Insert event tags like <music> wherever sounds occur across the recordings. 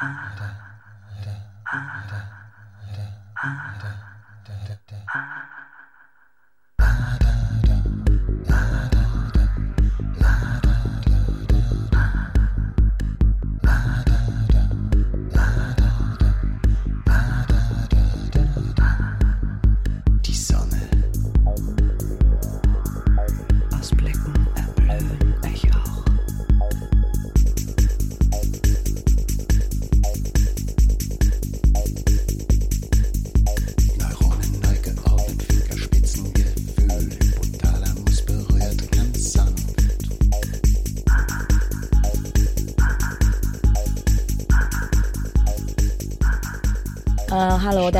ah, ah, ah, ah.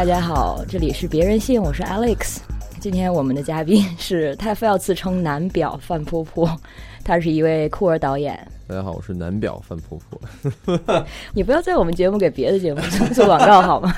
大家好，这里是别人信，我是 Alex。今天我们的嘉宾是他非要自称男表范婆婆，他是一位酷儿导演。大家好，我是男表范婆婆。<laughs> 你不要在我们节目给别的节目做做广告好吗？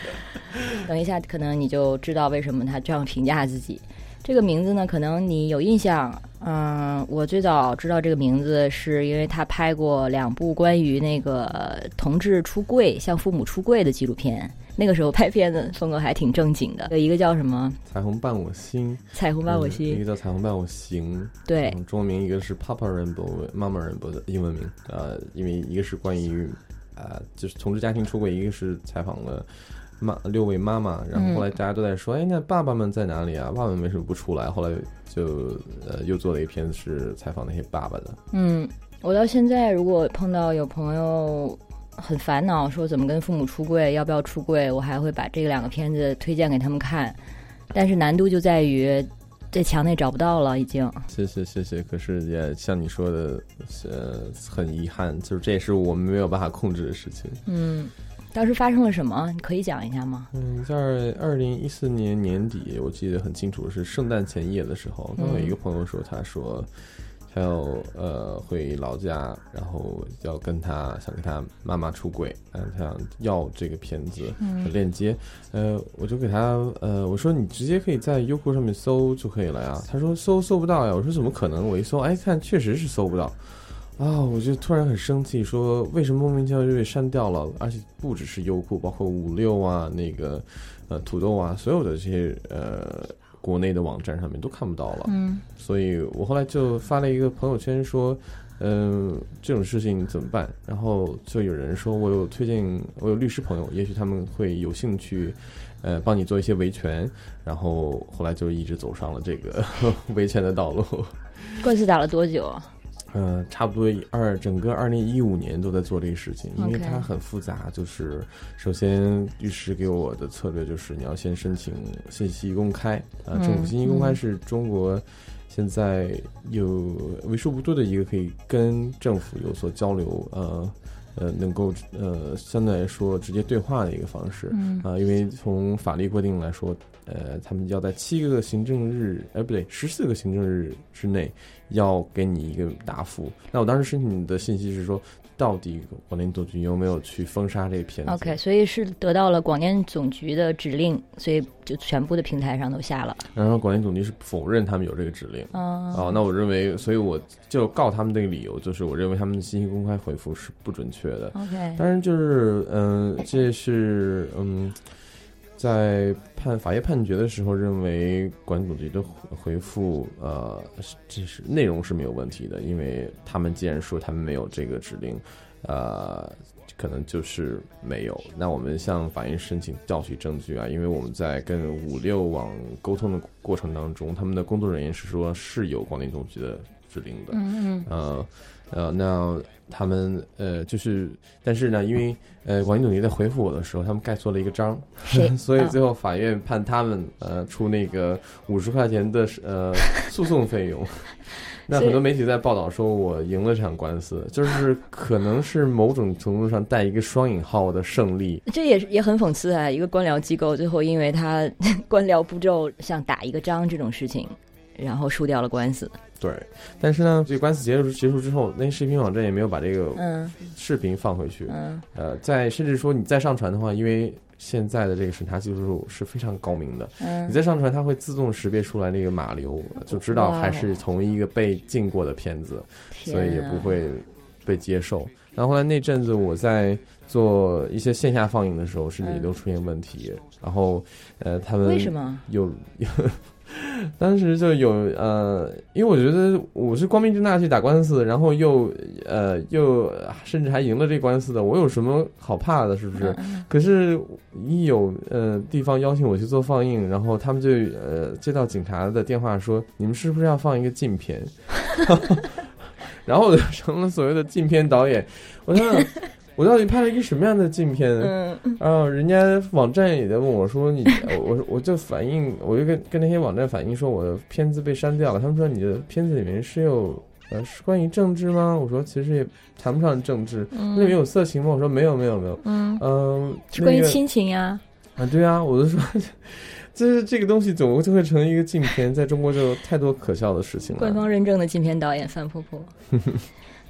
<laughs> 等一下，可能你就知道为什么他这样评价自己。这个名字呢，可能你有印象。嗯，我最早知道这个名字是因为他拍过两部关于那个同志出柜、向父母出柜的纪录片。那个时候拍片子风格还挺正经的，有一个叫什么？彩虹伴我心，《彩虹伴我嗯一个》，叫彩虹伴我行，对嗯中文名一个是 Papa Rainbow 妈妈 Rainbow 的英文名，呃，因为一个是关于呃就是同志家庭出轨，一个是采访了妈六位妈妈，然后后来大家都在说，哎，那爸爸们在哪里啊？爸爸们为什么不出来？后来就呃又做了一片子是采访那些爸爸的，嗯，我到现在如果碰到有朋友很烦恼，说怎么跟父母出柜，要不要出柜，我还会把这两个片子推荐给他们看。但是难度就在于在墙内找不到了，已经。谢谢谢谢，可是也像你说的，呃，很遗憾，就是这也是我们没有办法控制的事情。嗯，当时发生了什么？你可以讲一下吗？嗯，在二零一四年年底，我记得很清楚，是圣诞前夜的时候，刚有一个朋友说，他说还有呃回老家，然后要跟他想跟他妈妈出轨，嗯，他想要这个片子的链接，呃，我就给他呃我说你直接可以在优酷上面搜就可以了呀，他说搜搜不到呀，我说怎么可能？我一搜，哎，看确实是搜不到。啊！我就突然很生气，说为什么莫名其妙就被删掉了？而且不只是优酷，包括五六啊，那个呃土豆啊，所有的这些呃国内的网站上面都看不到了。嗯所以我后来就发了一个朋友圈说，嗯、这种事情怎么办？然后就有人说我有推荐，我有律师朋友，也许他们会有兴趣，呃，帮你做一些维权。然后后来就一直走上了这个 <laughs> 维权的道路。官司打了多久啊？呃，差不多二整个二零一五年都在做这个事情，因为它很复杂。就是首先律师给我的策略就是你要先申请信息公开啊、嗯政府信息公开嗯是中国现在有为数不多的一个可以跟政府有所交流，呃呃，能够呃相对来说直接对话的一个方式。嗯啊、因为从法律规定来说，呃，他们要在七个行政日，哎，不对，十四个行政日之内要给你一个答复。那我当时申请的信息是说，到底广电总局有没有去封杀这个片子 OK，所以是得到了广电总局的指令，所以就全部的平台上都下了。然后广电总局是否认他们有这个指令。嗯，哦，那我认为，所以我就告他们这个理由，就是我认为他们的信息公开回复是不准确的。OK，当然，就是嗯、这是嗯，在判法院判决的时候，认为管理总局的回回复呃，是这是内容是没有问题的，因为他们既然说他们没有这个指令，呃。可能就是没有。那我们向法院申请调取证据啊，因为我们在跟五六网沟通的过程当中，他们的工作人员是说是有广电总局的指令的。嗯嗯呃呃，那他们呃就是，但是呢，因为呃广电总局在回复我的时候，他们盖错了一个章，<laughs> 所以啊最后法院判他们呃出那个五十块钱的呃 <laughs> 诉讼费用。<laughs> 那很多媒体在报道说我赢了这场官司，就是可能是某种程度上带一个双引号的胜利。这也是也很讽刺啊！一个官僚机构最后因为他官僚步骤像打一个章这种事情，然后输掉了官司。对，但是呢，这个官司结束结束之后，那些视频网站也没有把这个嗯视频放回去。嗯呃，在甚至说你再上传的话，因为现在的这个审查技术是非常高明的，你嗯，再上传，它会自动识别出来那个码流，就知道还是同一个被禁过的片子，所以也不会被接受。然后后来那阵子我在做一些线下放映的时候，甚至也都出现问题，然后呃，他们为什么？有有，<laughs> 当时就有呃，因为我觉得我是光明正大去打官司，然后又呃又甚至还赢了这官司的，我有什么好怕的？是不是？嗯可是，一有呃地方邀请我去做放映，然后他们就呃接到警察的电话说，你们是不是要放一个禁片？<laughs> 然后我就成了所谓的禁片导演。我想想，我到底拍了一个什么样的镜片？嗯然后人家网站也在问我说你，<laughs> 我我就反映，我就跟跟那些网站反映说我的片子被删掉了。他们说你的片子里面是有呃是关于政治吗？我说其实也谈不上政治。那里面有色情吗？我说没有没有没有。嗯，关于亲情呀。啊，对啊，我就说，就是这个东西总就会成一个禁片，在中国就有太多可笑的事情了。官方认证的禁片导演范婆婆。<laughs>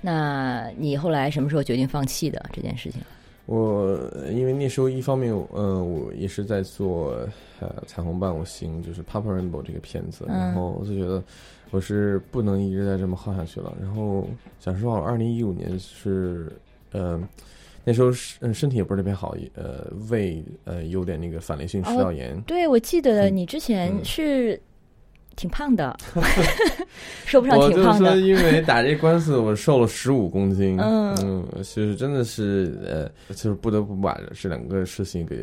那你后来什么时候决定放弃的这件事情？我因为那时候一方面，嗯、我也是在做呃彩虹伴我行，就是《Papa Rainbow》这个片子，嗯然后我就觉得我是不能一直在这么耗下去了。然后讲实话，我二零一五年是呃那时候是嗯身体也不是特别好，呃胃呃有点那个反流性食道炎。对，我记得嗯你之前嗯是 <laughs> 挺胖的，说不上我就是说，挺胖的。因为打这官司，我瘦了十五公斤。<laughs> 嗯嗯，就是真的是呃，就是不得不把这两个事情给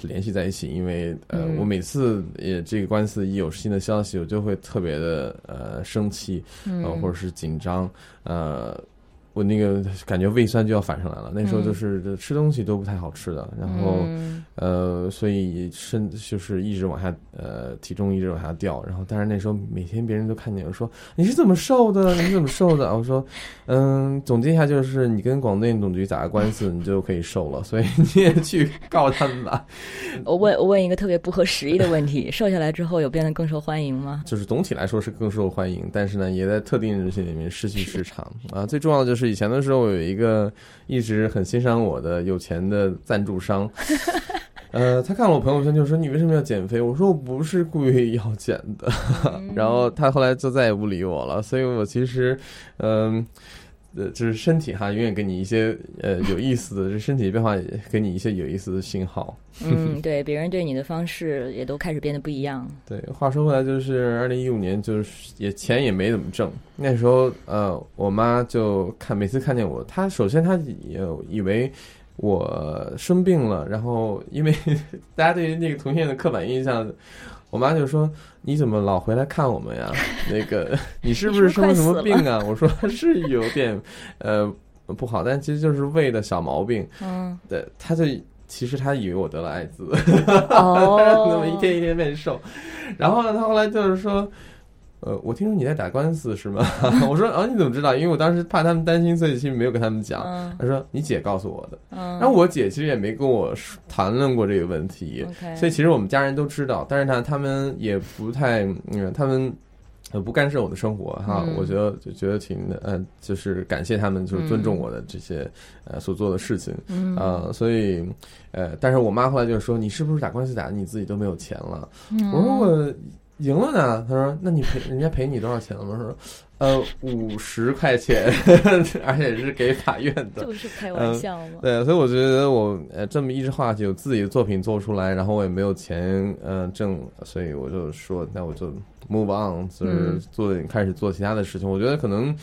联系在一起，因为呃，嗯我每次也这个官司一有新的消息，我就会特别的呃生气，呃，嗯，或者是紧张，呃。我那个感觉胃酸就要反上来了，那时候嗯就是吃东西都不太好吃的，然后嗯呃，所以身就是一直往下，呃，体重一直往下掉。然后，但是那时候每天别人都看见我说你是怎么瘦的？你是怎么瘦的？我说，嗯，总结一下就是你跟广电总局打个官司，你就可以瘦了。所以 <laughs> 你也去告他们吧。<laughs> 我问我问一个特别不合时宜的问题：瘦下来之后有变得更受欢迎吗？就是总体来说是更受欢迎，但是呢，也在特定人群里面失去市场啊。最重要的就是以前的时候，我有一个一直很欣赏我的有钱的赞助商。<laughs> 呃，他看了我朋友圈就说：“你为什么要减肥？”我说：“我不是故意要减的。<laughs> ”然后他后来就再也不理我了。所以我其实，嗯、呃，就是身体哈，永远给你一些呃有意思的，这身体变化也给你一些有意思的信号。嗯，对，别人对你的方式也都开始变得不一样。对，话说回来，就是二零一五年，就是也钱也没怎么挣。那时候，呃，我妈就看每次看见我，她首先她也以为我生病了，然后因为 <laughs> 大家对于那个同性恋的刻板印象，我妈就说：“你怎么老回来看我们呀？<laughs> 那个你是不是生了什么病啊？”我说：“是有点呃不好，但其实就是胃的小毛病。嗯，”对，她就其实她以为我得了艾滋。哦，<laughs> 那么一天一天变瘦。然后呢，他后来就是说，呃，我听说你在打官司是吗？<laughs> 我说啊，你怎么知道？因为我当时怕他们担心，所以其实没有跟他们讲。嗯他说你姐告诉我的。嗯，然后我姐其实也没跟我说谈论过这个问题所以其实我们家人都知道，但是呢，他们也不太，嗯，他们。呃，不干涉我的生活哈，嗯我觉得就觉得挺呃，就是感谢他们，就是尊重我的这些、呃所做的事情。嗯啊、所以，呃，但是我妈后来就说：“你是不是打官司打的你自己都没有钱了？”嗯我说：“我赢了呢。”他说：“那你赔人家赔你多少钱了吗？”我说：“呃，五十块钱，<laughs> 而且是给法院的。就是开玩笑吗”？对，所以我觉得我呃这么一直画下去，有自己的作品做出来，然后我也没有钱呃挣，所以我就说，那我就 move on，就是嗯做、开始做其他的事情。我觉得可能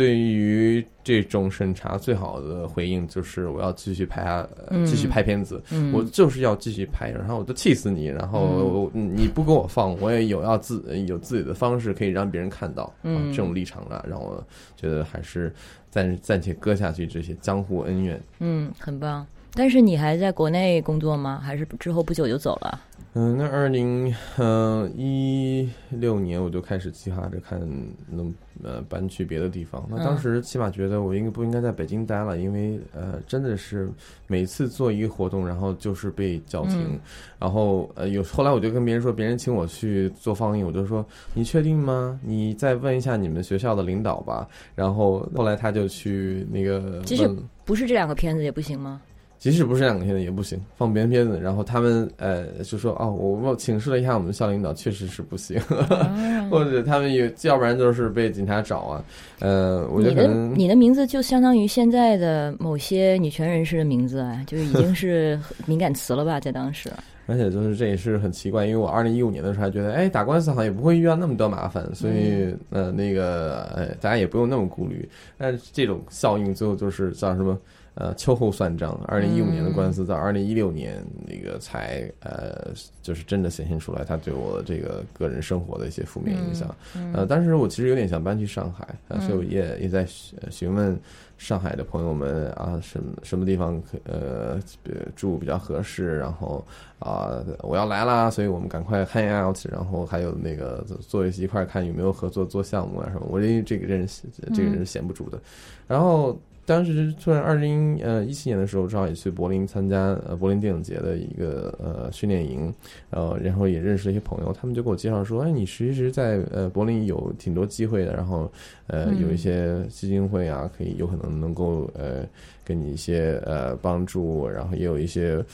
对于这种审查，最好的回应就是我要继续拍下，呃嗯继续拍片子。嗯，我就是要继续拍，然后我就气死你，然后你不给我放，我也有要自有自己的方式可以让别人看到，这种立场啊，让我觉得还是暂暂且搁下去这些江湖恩怨。嗯，很棒。但是你还在国内工作吗？还是之后不久就走了？嗯，那二零嗯一六年我就开始计划着看能呃搬去别的地方。那当时起码觉得我应该不应该在北京待了，因为呃真的是每次做一个活动，然后就是被叫停，嗯然后呃有后来我就跟别人说，别人请我去做放映，我就说你确定吗？你再问一下你们学校的领导吧。然后后来他就去那个其实不是这两个片子也不行吗？即使不是两个片子也不行，放别人片子，然后他们呃就说哦，我我请示了一下我们校领导，确实是不行，<laughs> 或者他们有，要不然就是被警察找啊。呃，我觉你的得可能你的名字就相当于现在的某些女权人士的名字啊，就已经是 <laughs> 敏感词了吧，在当时。而且就是这也是很奇怪，因为我二零一五年的时候还觉得，哎，打官司好像也不会遇到那么多麻烦，所以呃那个呃大家也不用那么顾虑。但是这种效应最后就是叫什么？呃，秋后算账。二零一五年的官司到二零一六年那个才呃，就是真的显现出来，他对我这个个人生活的一些负面影响。呃，当时我其实有点想搬去上海，呃，所以我也也在询询问上海的朋友们啊，什么什么地方可呃呃住比较合适，然后啊、我要来啦，所以我们赶快 hang out，然后还有那个坐一起一块儿看有没有合作做项目啊什么。我认为这个人这个人是闲不住的，然后。当时突然二零呃一七年的时候，正好也去柏林参加呃柏林电影节的一个呃训练营，呃，然后也认识了一些朋友，他们就给我介绍说，哎，你其实在呃柏林有挺多机会的，然后呃嗯。有一些基金会啊，可以有可能能够呃给你一些呃帮助，然后也有一些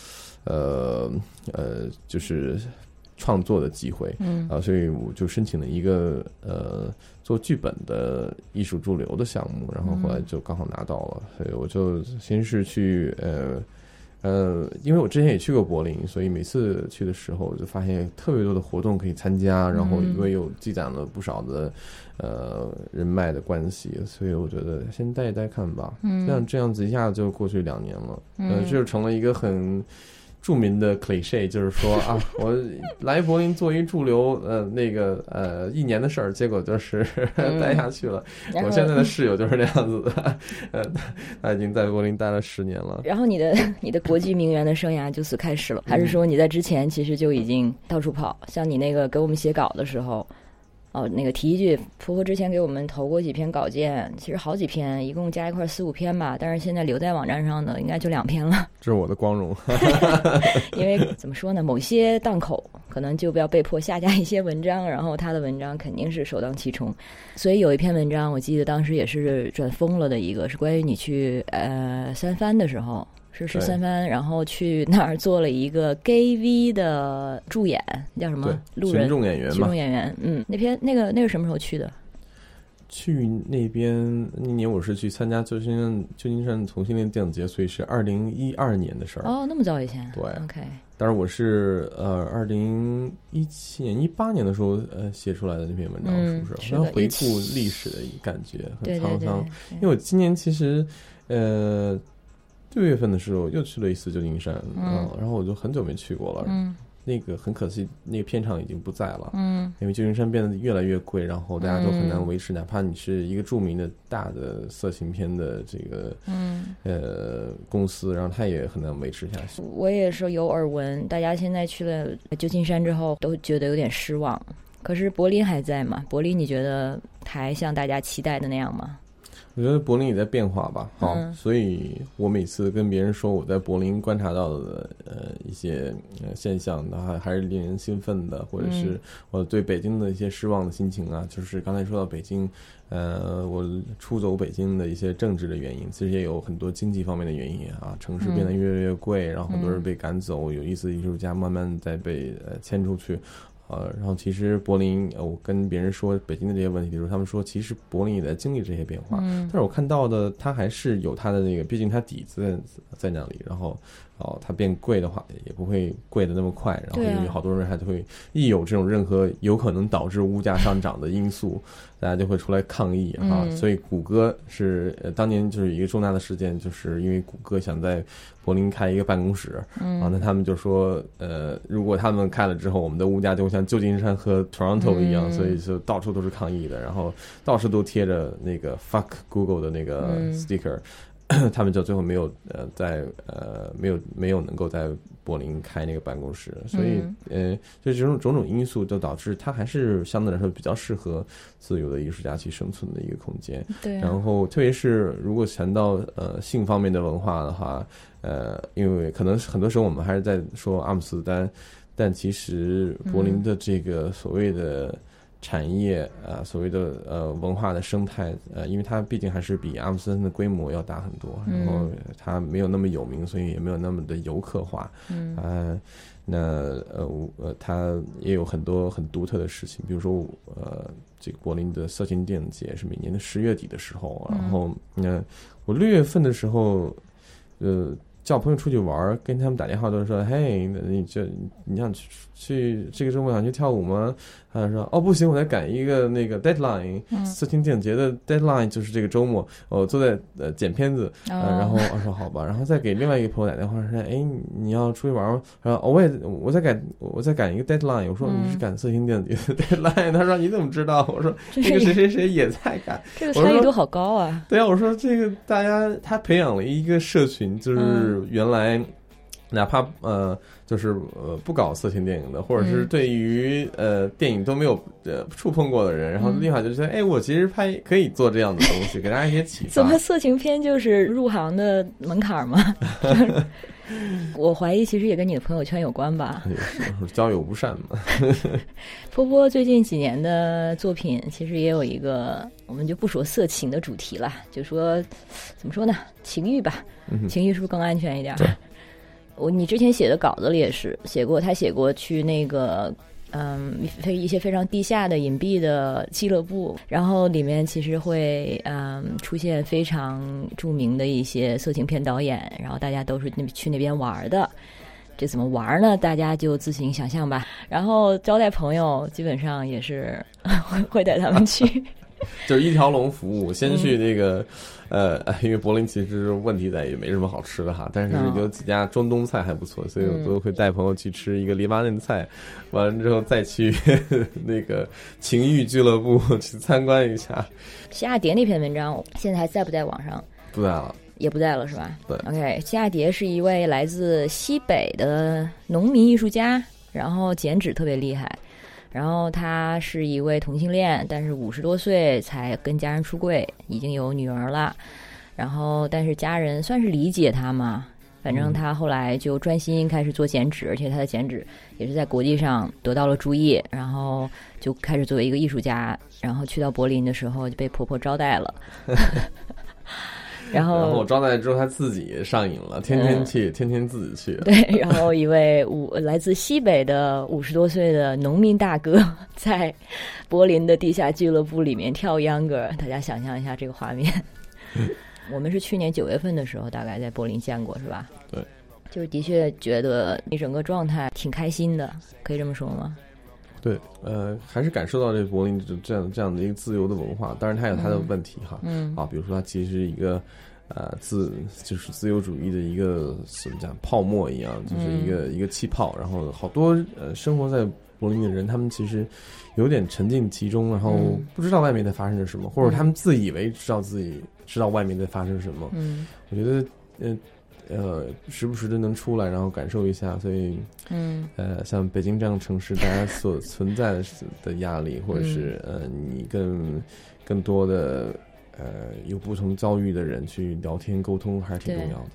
呃呃就是创作的机会，嗯。啊，所以我就申请了一个呃做剧本的艺术驻留的项目，然后后来就刚好拿到了，所以我就先是去呃呃，因为我之前也去过柏林，所以每次去的时候就发现特别多的活动可以参加，然后因为有积攒了不少的呃人脉的关系，所以我觉得先待一待看吧。嗯这样这样子一下就过去两年了，呃，这就成了一个很。著名的 cliche 就是说啊，<laughs> 我来柏林做一驻留，呃，那个呃一年的事儿，结果就是 <laughs> 待下去了。我现在的室友就是那样子的，<laughs> 呃，他已经在柏林待了十年了。然后你的你的国际名媛的生涯就此开始了，还是说你在之前其实就已经到处跑？像你那个给我们写稿的时候，哦，那个提一句，婆婆之前给我们投过几篇稿件，其实好几篇，一共加一块四五篇吧，但是现在留在网站上的应该就两篇了，这是我的光荣。<laughs> 因为怎么说呢，某些档口可能就要被迫下架一些文章，然后他的文章肯定是首当其冲，所以有一篇文章，我记得当时也是转疯了的一个，是关于你去呃三藩的时候。是十三番，然后去那儿做了一个 gay V 的助演，叫什么？路人群众演员群众，演员。嗯，那篇那个那个什么时候去的？去那边那年我是去参加旧金山旧金山同性恋电影节，所以是二零一二年的事儿。哦，那么早以前。对，OK，但是我是呃二零一七年一八年的时候呃写出来的那篇文章，嗯是不是？是的好像回顾历史的感觉，很沧桑。因为我今年其实呃六月份的时候又去了一次旧金山，嗯然后我就很久没去过了。嗯那个很可惜，那个片场已经不在了。嗯因为旧金山变得越来越贵，然后大家都很难维持，哪怕你是一个著名的大的色情片的这个嗯，呃公司，然后它也很难维持下去。我也是有耳闻，大家现在去了旧金山之后都觉得有点失望。可是柏林还在吗？柏林你觉得还像大家期待的那样吗？我觉得柏林也在变化吧，好，嗯所以我每次跟别人说我在柏林观察到的呃一些呃现象，那还还是令人兴奋的，或者嗯。是我对北京的一些失望的心情啊，就是刚才说到北京，呃，我出走北京的一些政治的原因，其实也有很多经济方面的原因啊，城市变得越来越贵，然后很多人被赶走，有意思的艺术家慢慢在被呃迁出去。呃，然后其实柏林，呃，我跟别人说北京的这些问题的时候，他们说其实柏林也在经历这些变化，嗯。但是我看到的，它还是有它的那个，毕竟它底子在在那里，然后哦，它变贵的话也不会贵的那么快，然后对啊。有好多人还是会一有这种任何有可能导致物价上涨的因素，大家就会出来抗议啊。嗯。所以谷歌是、呃、当年就是一个重大的事件，就是因为谷歌想在柏林开一个办公室，嗯。啊，那他们就说，呃，如果他们开了之后，我们的物价就会像旧金山和 Toronto 一样，嗯。所以就到处都是抗议的，然后到处都贴着那个 fuck Google 的那个嗯。sticker，、<clears throat> 他们就最后没有呃在呃没有没有能够在柏林开那个办公室，所以、呃，就这种种种因素就导致他还是相对来说比较适合自由的艺术家去生存的一个空间。对啊，然后，特别是如果谈到呃性方面的文化的话，呃，因为可能很多时候我们还是在说阿姆斯特丹，但其实柏林的这个所谓的产业呃所谓的呃文化的生态呃，因为它毕竟还是比阿姆斯特丹的规模要大很多，然后它没有那么有名，所以也没有那么的游客化。嗯呃，那呃，它也有很多很独特的事情，比如说呃，这个柏林的色情电影节是每年的十月底的时候，然后那、我六月份的时候，呃。叫朋友出去玩儿，跟他们打电话都是说：“嘿，那你这你想去去这个周末想去跳舞吗？”他说：“哦，不行，我在赶一个那个 deadline，、嗯色情电影节的 deadline 就是这个周末，我坐在呃剪片子，然后我说好吧，然后再给另外一个朋友打电话说，哎，你要出去玩吗？他说、哦、我也我在赶我在赶一个 deadline，我说嗯你是赶色情电影节的 <laughs> deadline，他说你怎么知道？我说这那个谁谁谁也在赶，这个参与度好高啊！对啊，我说这个大家他培养了一个社群，就是原来。哪怕呃，就是呃不搞色情电影的，或者是嗯对于呃电影都没有呃触碰过的人，然后嗯立马就觉得，哎，我其实拍可以做这样的东西，给大家一些启发。<laughs> 怎么色情片就是入行的门槛吗？<laughs> 我怀疑其实也跟你的朋友圈有关吧。交友不善嘛？<laughs> 波波最近几年的作品其实也有一个，我们就不说色情的主题了，就说怎么说呢，情欲吧。情欲是不是更安全一点？对。我你之前写的稿子里也是写过，他写过去那个嗯非一些非常地下的隐蔽的俱乐部，然后里面其实会嗯出现非常著名的一些色情片导演，然后大家都是那去那边玩的。这怎么玩呢？大家就自行想象吧。然后招待朋友，基本上也是会 <laughs> 会带他们去。<laughs> 就是一条龙服务，先去那个，呃，因为柏林其实问题在于没什么好吃的哈，但是嗯有几家中东菜还不错，所以我嗯都会带朋友去吃一个黎巴嫩菜，完了之后再去 <laughs> 那个情欲俱乐部 <laughs> 去参观一下。夏亚蝶那篇文章现在还在不在网上？不在了，也不在了，是吧？对 OK，夏亚蝶是一位来自西北的农民艺术家，然后剪纸特别厉害。然后他是一位同性恋，但是五十多岁才跟家人出柜，已经有女儿了。然后，但是家人算是理解他嘛，反正他后来就专心开始做剪纸，而且他的剪纸也是在国际上得到了注意。然后就开始作为一个艺术家，然后去到柏林的时候就被婆婆招待了。<laughs> 然后，然后我招待之后他自己上瘾了，天天去，天天自己去。对，然后一位五来自西北的五十多岁的农民大哥，在柏林的地下俱乐部里面跳秧歌，大家想象一下这个画面。<laughs> 我们是去年九月份的时候，大概在柏林见过，是吧？对，就是的确觉得你整个状态挺开心的，可以这么说吗？对，呃，还是感受到这柏林这这样这样的一个自由的文化，当然它有它的问题哈。嗯。啊，比如说它其实一个呃自就是自由主义的一个怎么讲泡沫一样，就是一个、一个气泡，然后好多呃生活在柏林的人，他们其实有点沉浸其中，然后嗯。不知道外面在发生着什么，或者他们自以为知道自己知道外面在发生什么。嗯。我觉得呃呃时不时的能出来，然后感受一下，所以嗯呃，像北京这样的城市，大家所存在的的压力，或者是呃，你更更多的呃有不同遭遇的人去聊天沟通，还是挺重要的。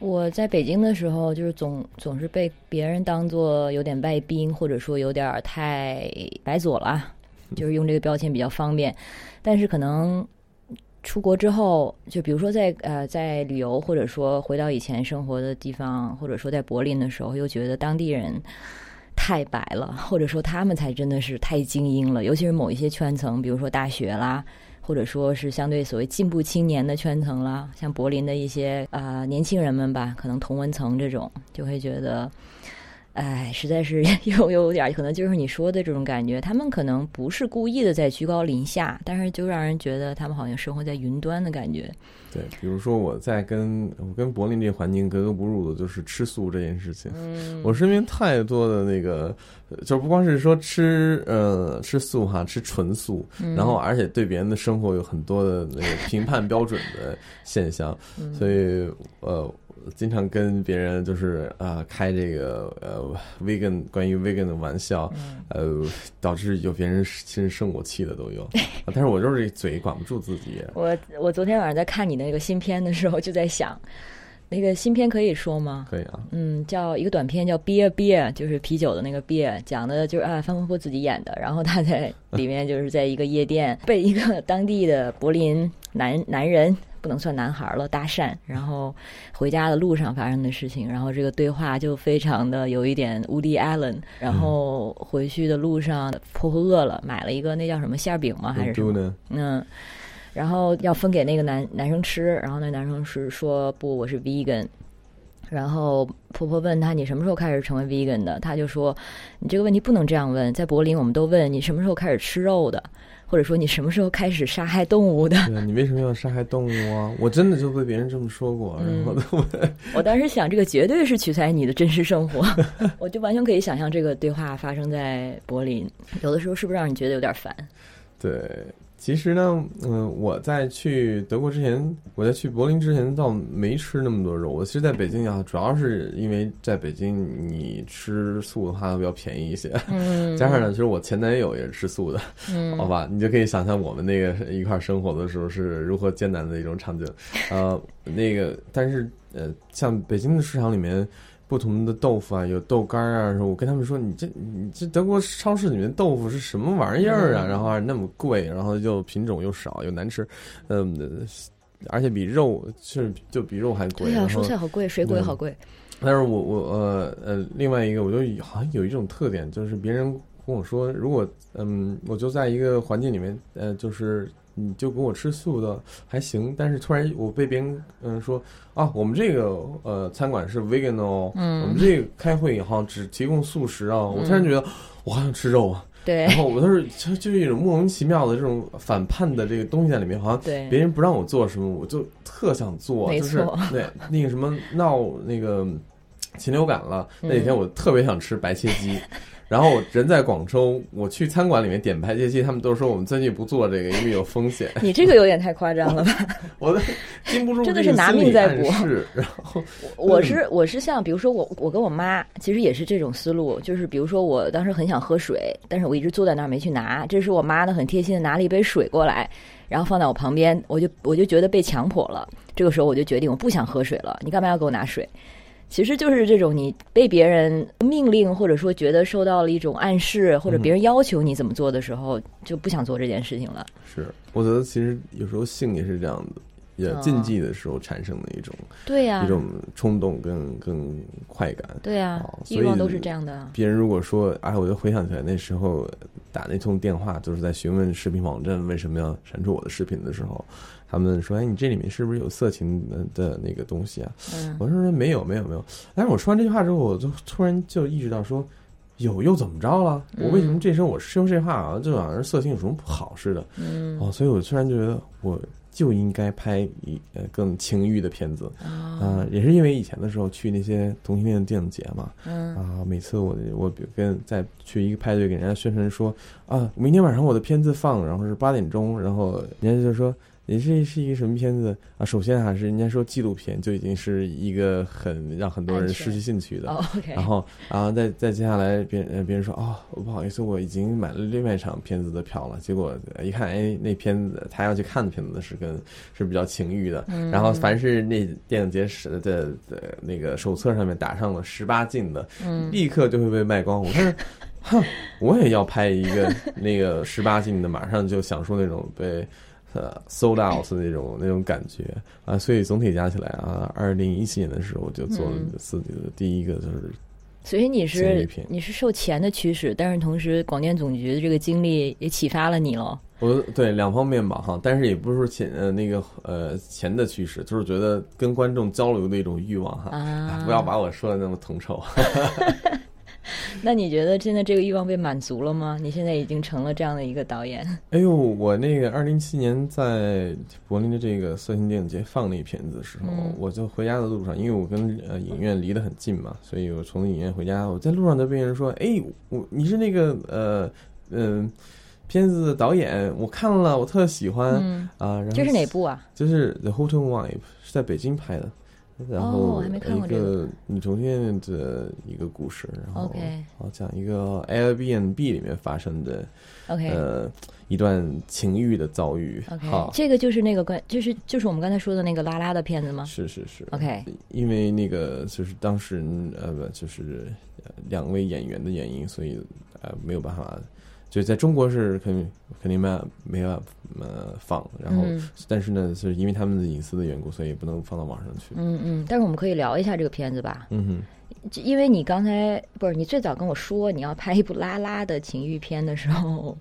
我在北京的时候，就是总总是被别人当做有点外宾，或者说有点太白左了，<laughs> 就是用这个标签比较方便。但是可能出国之后，就比如说在呃在旅游，或者说回到以前生活的地方，或者说在柏林的时候，又觉得当地人太白了，或者说他们才真的是太精英了，尤其是某一些圈层，比如说大学啦。或者说是相对所谓进步青年的圈层啦，像柏林的一些啊、年轻人们吧，可能同文层这种，就会觉得，哎，实在是 <laughs> 有有点儿可能就是你说的这种感觉，他们可能不是故意的在居高临下，但是就让人觉得他们好像生活在云端的感觉。对，比如说我在跟我跟柏林这个环境格格不入的，就是吃素这件事情。嗯我身边太多的那个，呃就不光是说吃呃吃素哈，吃纯素，嗯然后而且对别人的生活有很多的那个评判标准的现象，嗯所以呃，经常跟别人就是啊、开这个呃 vegan 关于 vegan 的玩笑，嗯呃，导致有别人其实生我气的都有，啊 <laughs> 但是我就是嘴管不住自己。我我昨天晚上在看你那个新片的时候，就在想，那个新片可以说吗？可以啊，嗯，叫一个短片叫《Beer Beer》，就是啤酒的那个 Beer，讲的就是啊，范伯自己演的。然后他在里面就是在一个夜店被一个当地的柏林男男人，不能算男孩了，搭讪，然后回家的路上发生的事情。然后这个对话就非常的有一点 Woody Allen。然后回去的路上，婆婆饿了，买了一个那叫什么馅饼吗？还是什么？呢？嗯。然后要分给那个男男生吃，然后那男生是说不，我是 vegan。然后婆婆问他你什么时候开始成为 vegan 的？他就说你这个问题不能这样问，在柏林我们都问你什么时候开始吃肉的，或者说你什么时候开始杀害动物的？对啊，你为什么要杀害动物啊？我真的就被别人这么说过，然后我 <laughs> 我当时想这个绝对是取材你的真实生活，<laughs> 我就完全可以想象这个对话发生在柏林。有的时候是不是让你觉得有点烦？对。其实呢，嗯，我在去德国之前，我在去柏林之前，倒没吃那么多肉。我其实在北京啊，主要是因为在北京你吃素的话比较便宜一些，嗯，加上呢，其实我前男友也是吃素的，嗯，好吧，你就可以想象我们那个一块生活的时候是如何艰难的一种场景，呃，那个，但是呃，像北京的市场里面。不同的豆腐啊，有豆干啊。我跟他们说，你这你这德国超市里面豆腐是什么玩意儿啊？然后还那么贵，然后又品种又少又难吃，嗯，而且比肉是就比肉还贵。对呀，蔬菜好贵，水果也好贵。但是我我呃呃，另外一个，我就好像有一种特点，就是别人跟我说，如果嗯，我就在一个环境里面，呃，就是。你就给我吃素的还行，但是突然我被别人嗯说啊，我们这个呃餐馆是 vegan 哦，嗯，我们这个开会好像只提供素食啊，我突然觉得我好想吃肉啊，对，然后我都是就就是一种莫名其妙的这种反叛的这个东西在里面，好像对。别人不让我做什么，我就特想做，就是对那个什么闹那个禽流感了，那几天我特别想吃白切鸡。然后人在广州，我去餐馆里面点排泄器，他们都说我们最近不做这个，因为有风险。<laughs> 你这个有点太夸张了吧？<laughs> 我的禁不住真的是拿命在搏。<laughs> 然后我是我是像比如说我我跟我妈其实也是这种思路，就是比如说我当时很想喝水，但是我一直坐在那儿没去拿。这时我妈呢很贴心的拿了一杯水过来，然后放在我旁边，我就我就觉得被强迫了。这个时候我就决定我不想喝水了，你干嘛要给我拿水？其实就是这种，你被别人命令，或者说觉得受到了一种暗示，或者别人要求你怎么做的时候，就不想做这件事情了。是，我觉得其实有时候性也是这样子，也禁忌的时候产生的一种，对呀，一种冲动跟跟快感，对呀，欲望都是这样的。别人如果说，哎，我就回想起来那时候打那通电话，就是在询问视频网站为什么要删除我的视频的时候。他们说：“哎，你这里面是不是有色情的的那个东西啊？”我说：“没有，没有，没有。”但是我说完这句话之后，我就突然就意识到说：“有又怎么着了？我为什么这时候我说这话啊，就好像色情有什么不好似的？”嗯哦，所以我突然就觉得我就应该拍一呃更情欲的片子啊，也是因为以前的时候去那些同性恋电影节嘛，嗯啊，每次我我跟在去一个派对给人家宣传说啊，明天晚上我的片子放，然后是八点钟，然后人家就说。你这是一个什么片子啊？首先还是人家说纪录片就已经是一个很让很多人失去兴趣的。然后，然后再再接下来，别别人说哦，我不好意思，我已经买了另外一场片子的票了。结果一看，哎，那片子他要去看的片子是跟是比较情欲的。然后，凡是那电影节时的的那个手册上面打上了十八禁的，立刻就会被卖光。我说，哼，我也要拍一个 <laughs> 那个十八禁的，马上就享受那种被。呃，sold out 那种那种感觉啊，所以总体加起来啊，二零一七年的时候就做了自己的第一个就是，所以你是你是受钱的驱使，但是同时广电总局的这个经历也启发了你了。我对两方面吧哈，但是也不是说钱呃那个呃钱的驱使，就是觉得跟观众交流的一种欲望哈，啊不要把我说的那么统筹。<laughs> <laughs> 那你觉得现在这个欲望被满足了吗？你现在已经成了这样的一个导演。<laughs> 哎呦，我那个二零一七年在柏林的这个色情电影节放那片子的时候，我就回家的路上，因为我跟呃影院离得很近嘛，所以我从影院回家，我在路上就被人说：“哎，我你是那个呃嗯片子的导演，我看了，我特喜欢啊。”这是哪部啊？就是《The Hotel Wife》，是在北京拍的。然哦后我还没看过一这个。个女同性恋的一个故事，然后后讲一个 Airbnb 里面发生的 OK 呃一段情欲的遭遇。OK，好，这个就是那个关，就是就是我们刚才说的那个拉拉的片子吗？是是是？OK，因为那个就是当事人呃不就是呃两位演员的原因，所以呃没有办法，就在中国是肯定肯定没没办法呃放，然后、嗯但是呢，就是因为他们的隐私的缘故，所以不能放到网上去。嗯嗯，但是我们可以聊一下这个片子吧，嗯哼。因为你刚才不是你最早跟我说你要拍一部拉拉的情欲片的时候，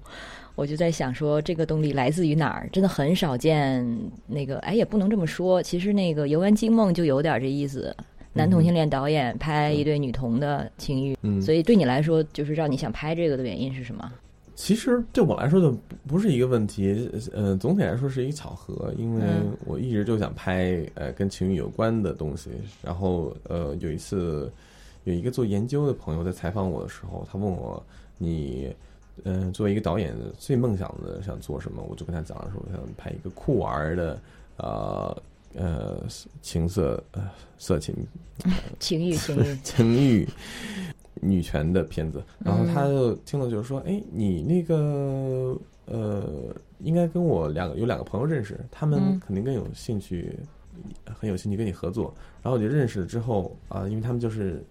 我就在想说这个动力来自于哪儿？真的很少见那个，哎，也不能这么说，其实那个《游园惊梦》就有点这意思。男同性恋导演拍一对女同的情欲，嗯，所以对你来说，就是让你想拍这个的原因是什么？其实对我来说就不不是一个问题，呃，总体来说是一个巧合，因为嗯我一直就想拍呃跟情欲有关的东西。然后呃有一次有一个做研究的朋友在采访我的时候，他问我你嗯、呃作为一个导演最梦想的想做什么？我就跟他讲了说我想拍一个酷玩的呃呃情色呃色情 <laughs> 情欲，情欲，<laughs> 情欲女权的片子，然后嗯。他就听了就是说，哎，你那个呃，应该跟我两个有两个朋友认识，他们嗯。肯定更有兴趣，很有兴趣跟你合作。然后我就认识了之后啊、因为他们就是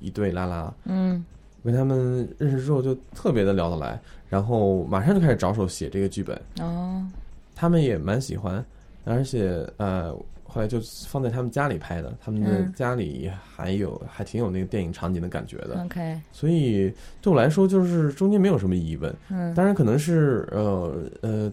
一对拉拉，嗯。跟他们认识之后就特别的聊得来，然后马上就开始着手写这个剧本，哦，他们也蛮喜欢，而且呃，后来就放在他们家里拍的，他们的嗯。家里还有、还挺有那个电影场景的感觉的，OK，所以对我来说就是中间没有什么疑问。嗯。当然可能是呃呃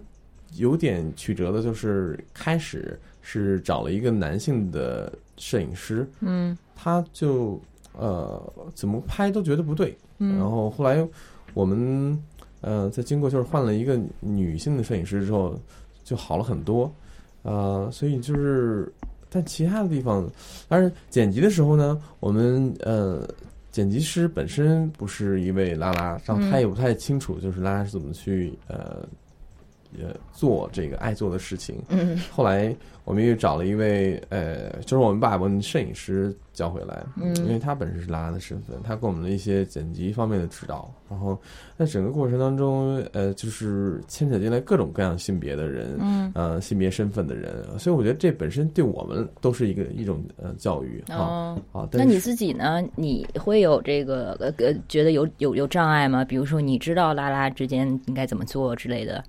有点曲折的，就是开始是找了一个男性的摄影师，嗯。他就呃怎么拍都觉得不对，嗯，然后后来我们呃在经过就是换了一个女性的摄影师之后，就好了很多，呃，所以就是但其他的地方，当然剪辑的时候呢，我们呃剪辑师本身不是一位拉拉，然后他嗯也不太清楚就是拉拉是怎么去呃呃做这个爱做的事情，嗯后来我们又找了一位呃，就是我们把我们摄影师叫回来，嗯因为他本身是拉拉的身份，他给我们的一些剪辑方面的指导，然后在整个过程当中，呃，就是牵扯进来各种各样性别的人，嗯呃，性别身份的人，所以我觉得这本身对我们都是一个一种呃教育哈哦。啊。那你自己呢？你会有这个呃呃，觉得有有有障碍吗？比如说，你知道拉拉之间应该怎么做之类的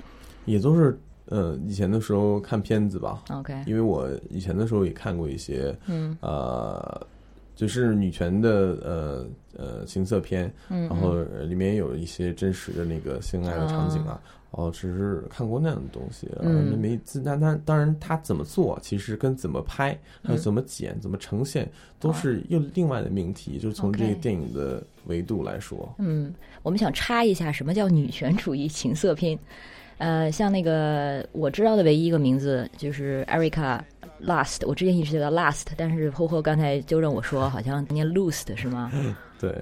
也都是呃以前的时候看片子吧，？OK，因为我以前的时候也看过一些嗯。呃，就是女权的呃呃情色片，嗯，然后呃里面有一些真实的那个性爱的场景啊，哦，只是看过那样的东西，嗯。没自但但当然他怎么做，其实跟怎么拍，还有怎么剪、怎么呈现，都是又另外的命题，就是从这个电影的维度来说，嗯，我们想插一下，什么叫女权主义情色片？呃，像那个我知道的唯一一个名字就是 Erica Last，我之前一直叫 Last，但是霍霍刚才纠正我说好像念 Lost 是吗？<laughs> 对。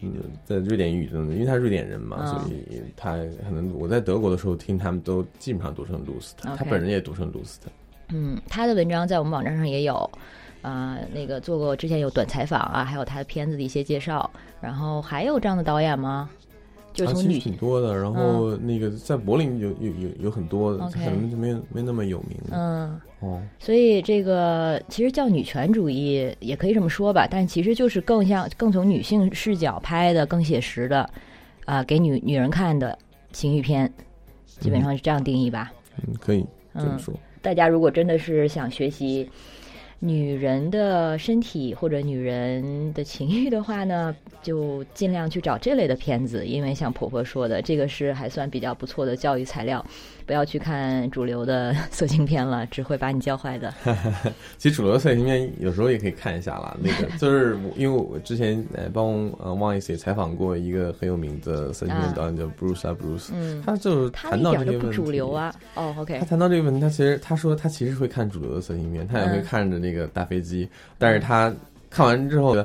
嗯，在瑞典语中，因为他是瑞典人嘛，嗯所以他可能我在德国的时候听他们都基本上读成 Lust，、他本人也读成 Lust。嗯，他的文章在我们网站上也有，啊、那个做过之前有短采访啊，还有他的片子的一些介绍。然后还有这样的导演吗？就其实挺多的。然后那个在柏林有有有有很多的可能就没有没那么有名。嗯，哦，所以这个其实叫女权主义也可以这么说吧，但其实就是更像更从女性视角拍的、更写实的，啊、给女女人看的情欲片，基本上是这样定义吧。嗯，可以这么嗯，说。大家如果真的是想学习女人的身体或者女人的情欲的话呢，<laughs> 就尽量去找这类的片子，因为像婆婆说的，这个是还算比较不错的教育材料。不要去看主流的 <laughs> 色情片了，只会把你教坏的。<laughs> 其实主流色情片有时候也可以看一下啦。那个就是我因为我之前呃帮呃汪 S 也采访过一个很有名的色情片导演叫 Bruce 啊 Bruce，嗯，他就他谈到这个问题。主流啊。哦，OK，他谈到这个问题，他其实他说他其实会看主流的色情片，他也会嗯看着那个大飞机，但是他看完之后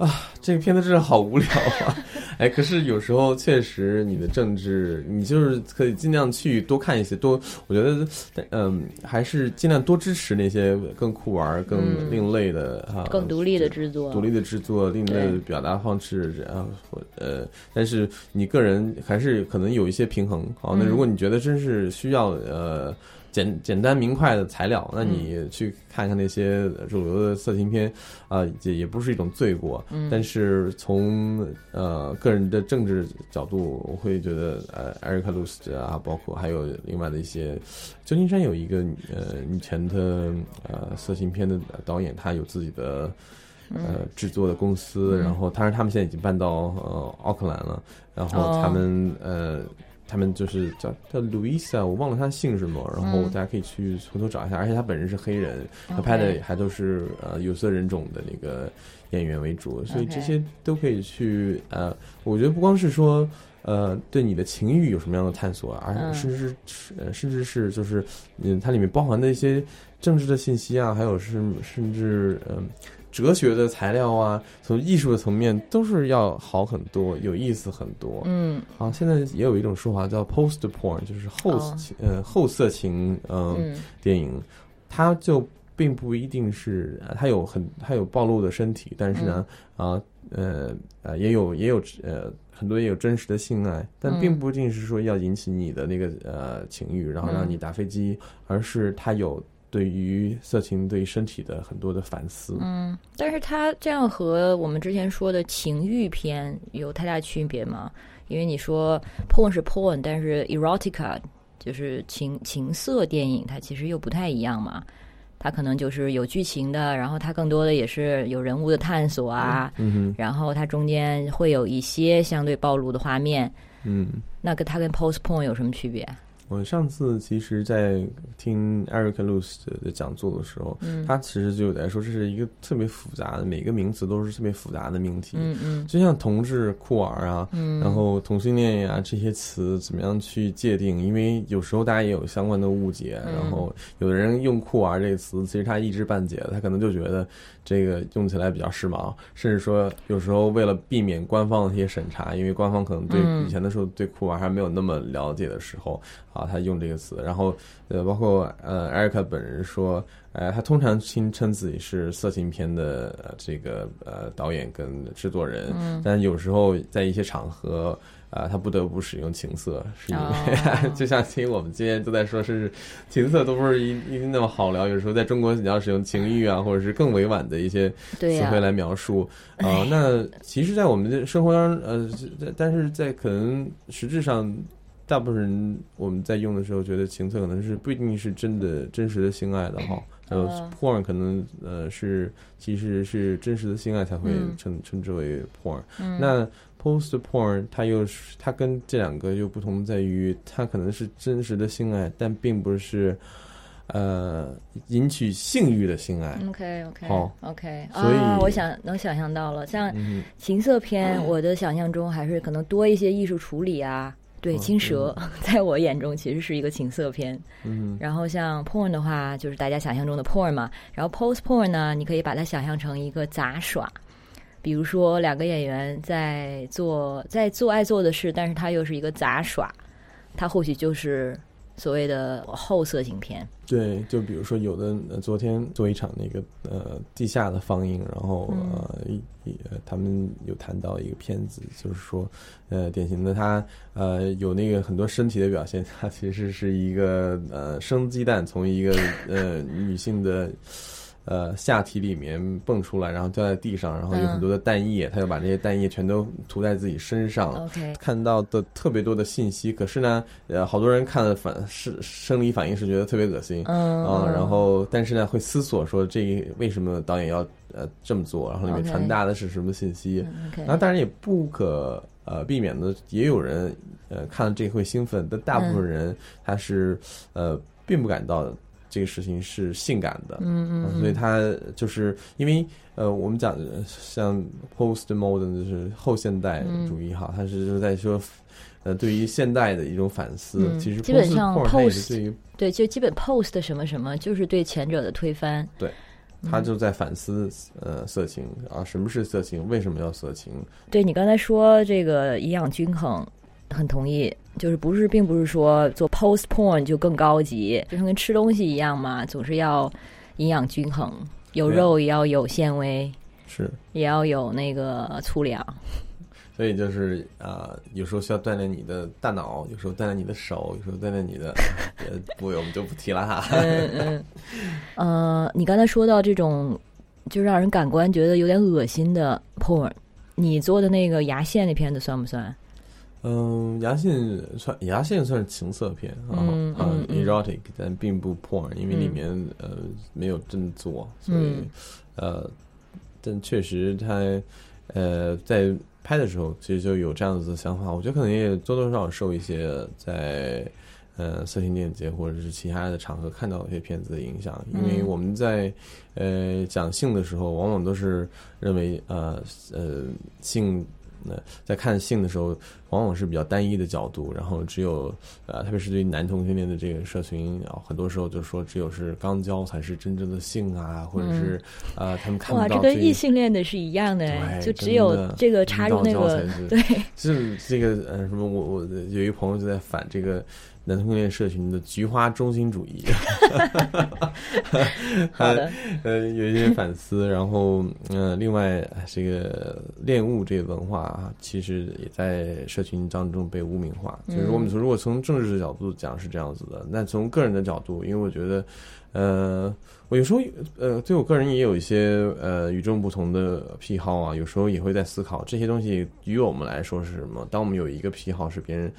啊，这个片子真是好无聊啊！哎，可是有时候确实，你的政治，你就是可以尽量去多看一些，多，我觉得，嗯，还是尽量多支持那些更酷玩、更另类的哈，更独立的制作，独立的制作，另类的表达方式，然后呃，但是你个人还是可能有一些平衡。好，那如果你觉得真是需要呃。简简单明快的材料，那你去看看那些主流的色情片，啊，也也不是一种罪过。嗯，但是从呃个人的政治角度，我会觉得呃，艾瑞克·露斯啊，包括还有另外的一些，旧金山有一个呃以前的呃色情片的导演，他有自己的呃制作的公司，然后当然他们现在已经搬到呃奥克兰了，然后他们呃。他们就是叫叫 Luisa，，我忘了他姓什么，然后大家可以去回头找一下。而且他本人是黑人，他拍的还都是呃有色人种的那个演员为主，所以这些都可以去呃，我觉得不光是说呃对你的情欲有什么样的探索，而甚至是呃甚至是就是嗯它里面包含的一些政治的信息啊，还有是甚至嗯。哲学的材料啊，从艺术的层面都是要好很多，有意思很多。嗯，啊，现在也有一种说法叫 post porn，就是后情呃后色情嗯。电影，它就并不一定是它有很它有暴露的身体，但是呢啊呃呃也有也有呃很多也有真实的性爱，但并不一定是说要引起你的那个呃情欲，然后让你打飞机，而是它有。对于色情对于身体的很多的反思，嗯，但是它这样和我们之前说的情欲片有太大区别吗？因为你说 porn 是 porn，但是 erotica 就是情情色电影，它其实又不太一样嘛。它可能就是有剧情的，然后它更多的也是有人物的探索啊，嗯然后它中间会有一些相对暴露的画面，嗯，那跟它跟 post porn 有什么区别？我上次其实，在听 Eric Luce 的讲座的时候，他其实就有在说，这是一个特别复杂的，每个名词都是特别复杂的命题。嗯嗯，就像同志、酷儿啊，然后同性恋呀这些词，怎么样去界定？因为有时候大家也有相关的误解，然后有的人用酷儿这个词，其实他一知半解的，他可能就觉得。这个用起来比较时髦，甚至说有时候为了避免官方的一些审查，因为官方可能对以前的时候对酷儿还没有那么了解的时候，啊，他用这个词。然后呃，包括呃，艾瑞克本人说，呃，他通常亲称自己是色情片的这个呃导演跟制作人，但有时候在一些场合。啊，他不得不使用情色，是因为 <laughs> 就像听我们今天都在说，是情色都不是一一定那么好聊。有时候在中国，你要使用情欲啊，或者是更委婉的一些词汇来描述啊。那其实，在我们的生活当中，呃，但是在可能实质上，大部分人我们在用的时候，觉得情色可能是不一定是真的真实的性爱的哈。<laughs> 呃，porn 可能呃是其实是真实的性爱才会称称之为 porn。那 post porn 它又是它跟这两个又不同在于，它可能是真实的性爱，但并不是呃引起性欲的性爱。OK OK 好 OK，所以我想能想象到了，像情色片，我的想象中还是可能多一些艺术处理啊。对，青蛇 <laughs> 在我眼中其实是一个情色片。嗯，然后像 porn 的话，就是大家想象中的 porn 嘛。然后 post porn 呢，你可以把它想象成一个杂耍。比如说，两个演员在做在做爱做的事，但是他又是一个杂耍，他或许就是所谓的后色情片。对，就比如说有的昨天做一场那个呃地下的放映，然后呃一他们有谈到一个片子，就是说呃典型的他呃有那个很多身体的表现，他其实是一个呃生鸡蛋从一个呃女性的。呃，下体里面蹦出来，然后掉在地上，然后有很多的蛋液，他就把这些蛋液全都涂在自己身上。OK，看到的特别多的信息，可是呢，呃，好多人看了反是生理反应是觉得特别恶心，嗯啊，然后但是呢，会思索说这为什么导演要呃这么做，然后里面传达的是什么信息？然后当然也不可呃避免的，也有人呃看了这会兴奋，但大部分人他是呃并不感到。这个事情是性感的，嗯嗯，所以他就是因为呃，我们讲像 post modern 就是后现代主义哈，他是就是在说呃，对于现代的一种反思。其实基本上 post 对于对，就基本 post 什么什么，就是对前者的推翻。对，他就在反思呃色情啊，什么是色情，为什么要色情？对你刚才说这个营养均衡，很同意。就是不是，并不是说做 post porn 就更高级，就像跟吃东西一样嘛，总是要营养均衡，有肉也要有纤维，是，也要有那个粗粮。所以就是啊、有时候需要锻炼你的大脑，有时候锻炼你的手，有时候锻炼你的呃部位，我们就不提了哈。嗯嗯，呃，你刚才说到这种就让人感官觉得有点恶心的 porn，你做的那个牙线那片子算不算？嗯，牙线算牙线算是情色片啊，嗯嗯嗯 e r o t i c 但并不 porn，因为里面、呃没有真做，所以、嗯呃，但确实他呃在拍的时候其实就有这样子的想法，我觉得可能也多多少少受一些在。呃，色情电影节或者是其他的场合看到一些片子的影响，因为嗯我们在呃讲性的时候，往往都是认为呃呃性呃在看性的时候，往往是比较单一的角度，然后只有呃，特别是对于男同性恋的这个社群啊，很多时候就说只有是肛交才是真正的性啊，或者是呃他们看不哇，到这跟异性恋的是一样的哎，就只有这个插入那个对，<laughs> 是这个呃什么，我我有一个朋友就在反这个男同性恋社群的菊花中心主义，<laughs> 好的，呃，有一些反思。然后，呃，另外这个恋物这个文化啊，其实也在社群当中被污名化。就是我们从如果从政治的角度讲是这样子的，那从个人的角度，因为我觉得，呃，我有时候呃，对我个人也有一些呃与众不同的癖好啊，有时候也会在思考这些东西于我们来说是什么。当我们有一个癖好是别人。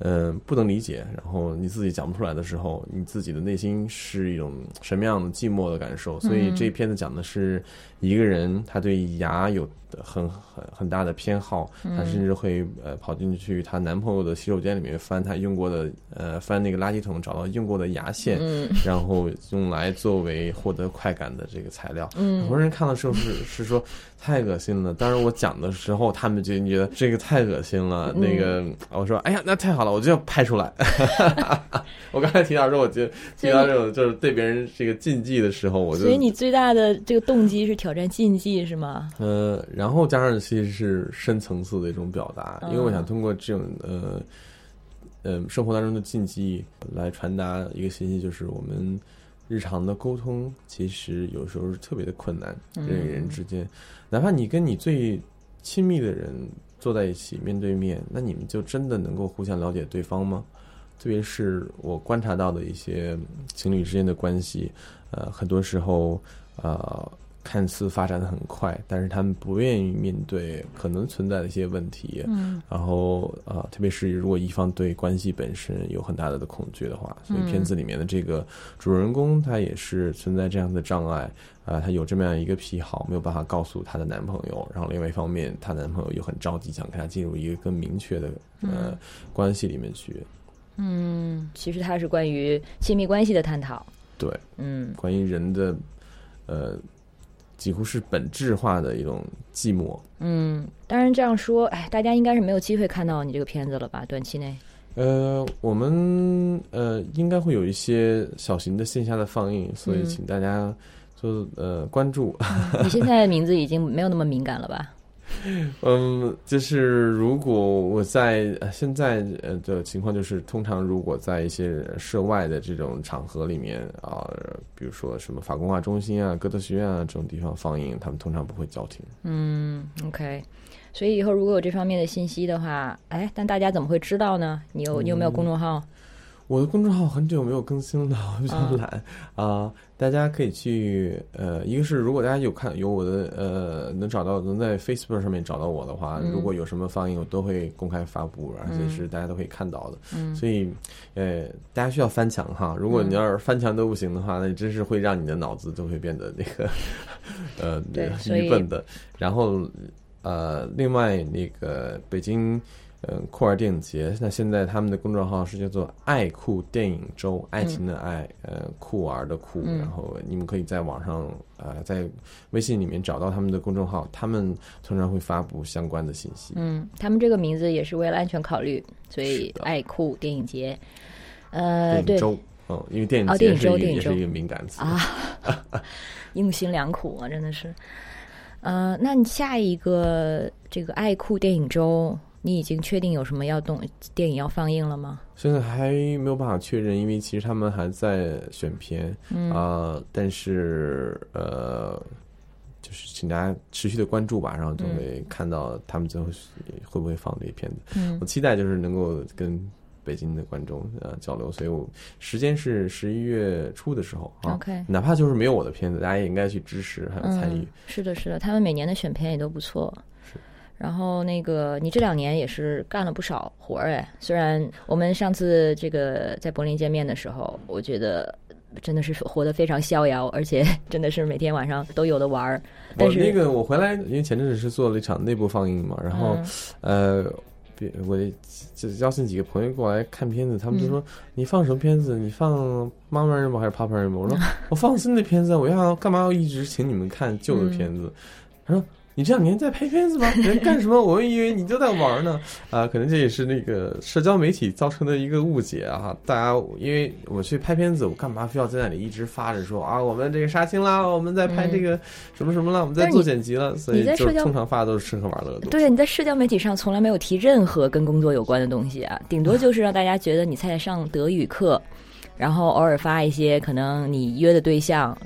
嗯，不能理解，然后你自己讲不出来的时候，你自己的内心是一种什么样的寂寞的感受？所以这片子讲的是一个人他对牙有很很很大的偏好，她甚至会呃跑进去她男朋友的洗手间里面翻她用过的呃翻那个垃圾桶，找到用过的牙线，嗯然后用来作为获得快感的这个材料。很嗯多人看的时候是是说太恶心了，当然我讲的时候，他们就觉得这个太恶心了。嗯那个我说，哎呀，那太好了，我就要拍出来。<laughs> 我刚才提到说，我觉得提到这种就是对别人这个禁忌的时候，我就所以你最大的这个动机是挑战禁忌是吗？呃，然后加上其实是深层次的一种表达，因为我嗯想通过这种呃呃生活当中的禁忌来传达一个信息，就是我们日常的沟通其实有时候是特别的困难，嗯人与人之间，哪怕你跟你最亲密的人坐在一起面对面，那你们就真的能够互相了解对方吗？特别是我观察到的一些情侣之间的关系，呃，很多时候，呃，看似发展的很快，但是他们不愿意面对可能存在的一些问题，嗯。然后呃，特别是如果一方对关系本身有很大的的恐惧的话，所以嗯。片子里面的这个主人公他也是存在这样的障碍，啊、他有这么样一个癖好，没有办法告诉她的男朋友，然后另外一方面，她男朋友又很着急想跟她进入一个更明确的呃关系里面去，嗯，其实它是关于亲密关系的探讨。对，嗯。关于人的呃几乎是本质化的一种寂寞。嗯，当然这样说，哎，大家应该是没有机会看到你这个片子了吧？短期内。呃，我们呃应该会有一些小型的线下的放映，所以嗯请大家就呃关注。<laughs> 你现在的名字已经没有那么敏感了吧？<laughs> 嗯，就是如果我在呃现在呃的情况就是，通常如果在一些涉外的这种场合里面啊、比如说什么法工化中心啊、歌德学院啊这种地方放映，他们通常不会叫停。嗯，OK。所以以后如果有这方面的信息的话，哎，但大家怎么会知道呢？你有你有没有公众号？我的公众号很久没有更新了，我比较嗯懒啊、大家可以去呃，一个是如果大家有看有我的呃能找到能在 Facebook 上面找到我的话，嗯如果有什么放映，我都会公开发布，而且是大家都可以看到的。嗯所以呃，大家需要翻墙哈。如果你要是翻墙都不行的话，那真是会让你的脑子都会变得那个 <laughs> 呃愚笨的。然后呃，另外那个北京。嗯，酷儿电影节，那现在他们的公众号是叫做“爱酷电影周”，爱情的爱，呃，酷儿的酷，嗯然后你们可以在网上，呃，在微信里面找到他们的公众号，他们通常会发布相关的信息。嗯，他们这个名字也是为了安全考虑，所以爱酷电影节。呃，对嗯，因为电影哦电影也是一个敏感词啊，<laughs> 用心良苦啊，真的是。呃，那你下一个这个爱酷电影周，你已经确定有什么要动电影要放映了吗？现在还没有办法确认，因为其实他们还在选片，嗯啊、但是呃，就是请大家持续的关注吧，然后就会看到他们最后会不会放这些片子。嗯我期待就是能够跟北京的观众呃交流，所以我时间是十一月初的时候啊。，OK，哪怕就是没有我的片子，大家也应该去支持还有参与嗯。，是的，是的，他们每年的选片也都不错。是。然后那个，你这两年也是干了不少活儿哎。虽然我们上次这个在柏林见面的时候，我觉得真的是活得非常逍遥，而且 <laughs> 真的是每天晚上都有的玩儿。但是我那个我回来，因为前阵子是做了一场内部放映嘛，然后、嗯呃，别我就邀请几个朋友过来看片子，他们就嗯说、你放什么片子？你放妈妈日吗还是 Papa 日吗？我说 <laughs> 我放新的片子，我要干嘛要一直请你们看旧的片子？他说。你这两年在拍片子吗？你在干什么？我以为你就在玩呢。<laughs> 啊，可能这也是那个社交媒体造成的一个误解啊。大家因为我去拍片子，我干嘛非要在那里一直发着说啊，我们这个杀青啦，我们在拍这个什么什么啦，我们在做剪辑了，所以就你在社交通常发的都是吃喝玩乐的。对，你在社交媒体上从来没有提任何跟工作有关的东西啊，顶多就是让大家觉得你在上德语课，然后偶尔发一些可能你约的对象。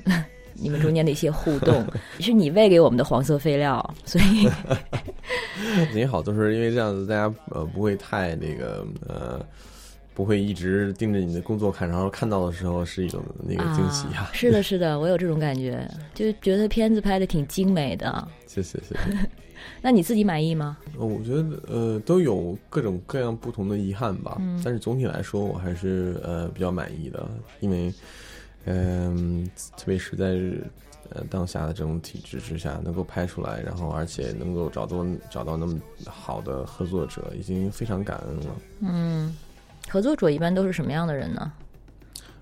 你们中间的一些互动，<laughs> 是你喂给我们的黄色废料，所以 <laughs> 也好，都是因为这样子，大家呃不会太那个呃，不会一直盯着你的工作看，然后看到的时候是一种那个惊喜啊啊。是的，是的，我有这种感觉，就觉得片子拍的挺精美的。谢谢谢谢。<laughs> 那你自己满意吗？呃我觉得呃都有各种各样不同的遗憾吧，嗯但是总体来说我还是呃比较满意的，因为嗯、特别是在呃当下的这种体制之下，能够拍出来，然后而且能够找到找到那么好的合作者，已经非常感恩了。嗯，合作者一般都是什么样的人呢？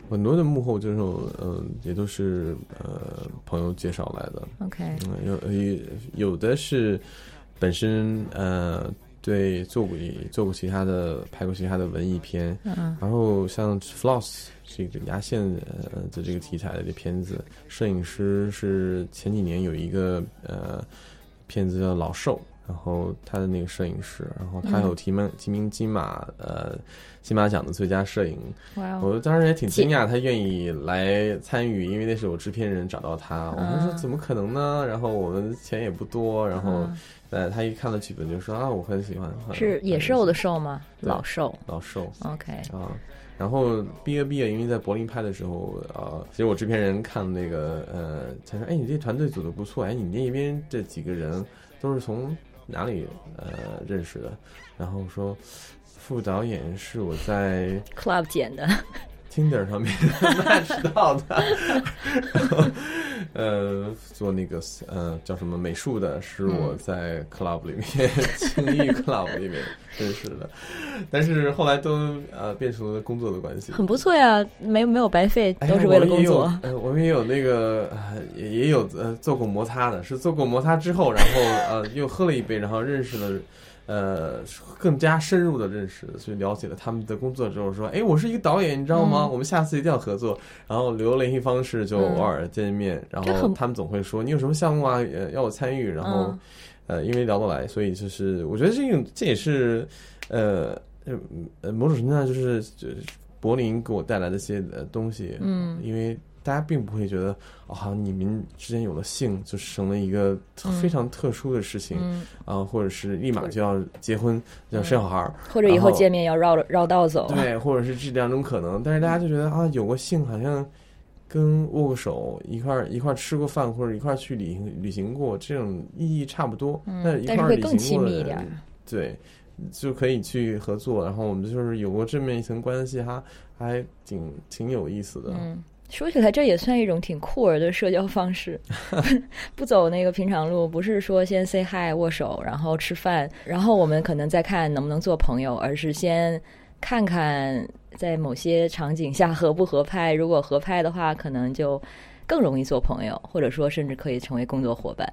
很多的幕后就是，呃，也都是呃朋友介绍来的，OK，嗯，有有有的是本身呃对做过做过其他的拍过其他的文艺片，嗯然后像 Floss 这个牙线呃的这个题材的这片子，摄影师是前几年有一个呃片子叫老兽，然后他的那个摄影师，然后他有提名提名金马呃金马奖的最佳摄影，我当时也挺惊讶，他愿意来参与，因为那是我制片人找到他，我们说嗯。怎么可能呢？然后我们钱也不多，然后嗯呃他一看了剧本就说啊我很喜欢，是野兽的兽吗？老兽。老兽 OK，啊。然后毕业毕业，因为在柏林拍的时候，呃，其实我制片人看那个，呃，他说：“哎，你这团队组的不错，哎，你那边这几个人都是从哪里呃认识的？”然后说，副导演是我在 Club 捡的，Tinder 上面 <laughs> match 到的，然 <laughs> 后呃，做那个呃叫什么美术的，是我在 club 里面 <laughs> 青玉 club 里面认识的，但是后来都呃变成了工作的关系。很不错呀，没没有白费，都是为了工作。我们也有呃，我们也有那个，也有呃做过摩擦的，是做过摩擦之后，然后呃又喝了一杯，然后认识了，呃更加深入的认识，所以了解了他们的工作之后，说，哎，我是一个导演，你知道吗？嗯我们下次一定要合作。然后留联系方式，就嗯偶尔见面，然后他们总会说，你有什么项目啊，呃要我参与，然后。嗯呃，因为聊得来，所以就是我觉得这个这也是呃呃呃某种程度上就是就是柏林给我带来的一些呃东西，嗯因为大家并不会觉得哦，好像你们之间有了性就成了一个非常特殊的事情嗯，啊、或者是立马就要结婚要生小孩儿，或者以后见面要绕绕道走。对，或者是这两种可能，但是大家就觉得啊，有过性好像跟握过手，一块儿一块儿吃过饭，或者一块儿去旅行旅行过，这种意义差不多。嗯但是会更块儿旅行亲密一点过的人，对，就可以去合作。然后我们就是有过这么一层关系，哈还挺挺有意思的。嗯，说起来这也算一种挺酷儿的社交方式，<laughs> 不走那个平常路，不是说先 say hi 握手，然后吃饭，然后我们可能再看能不能做朋友，而是先看看在某些场景下合不合拍，如果合拍的话，可能就更容易做朋友，或者说甚至可以成为工作伙伴。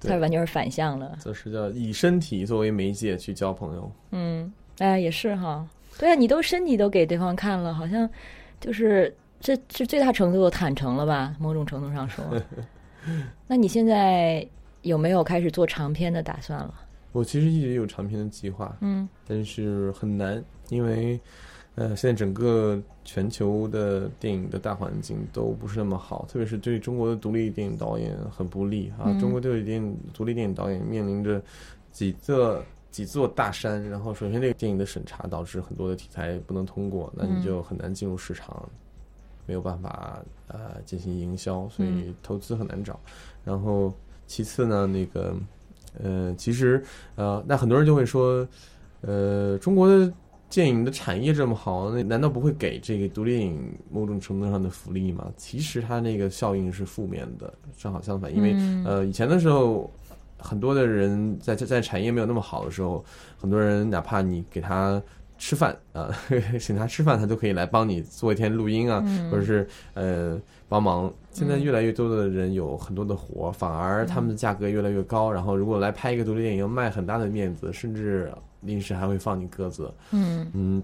对它完全是反向了，这是叫以身体作为媒介去交朋友。嗯，哎，也是哈，对啊，你都身体都给对方看了，好像就是这是最大程度的坦诚了吧？某种程度上说，那你现在有没有开始做长篇的打算了？我其实一直有长篇的计划，嗯但是很难，因为呃，现在整个全球的电影的大环境都不是那么好，特别是对中国的独立电影导演很不利啊。嗯中国独立电影独立电影导演面临着几座几座大山，然后首先这个电影的审查导致很多的题材不能通过，那你就很难进入市场，没有办法呃进行营销，所以投资很难找。然后其次呢，那个呃，其实呃，那很多人就会说，呃，中国的电影的产业这么好，那难道不会给这个独立电影某种程度上的福利吗？其实它那个效应是负面的，正好相反，因为、嗯呃，以前的时候，很多的人在在在产业没有那么好的时候，很多人哪怕你给他吃饭啊，<laughs> 请他吃饭，他都可以来帮你做一天录音啊，嗯或者是呃帮忙。现在越来越多的人有很多的活儿，反而他们的价格越来越高。然后如果来拍一个独立电影，要卖很大的面子，甚至临时还会放你鸽子。嗯嗯，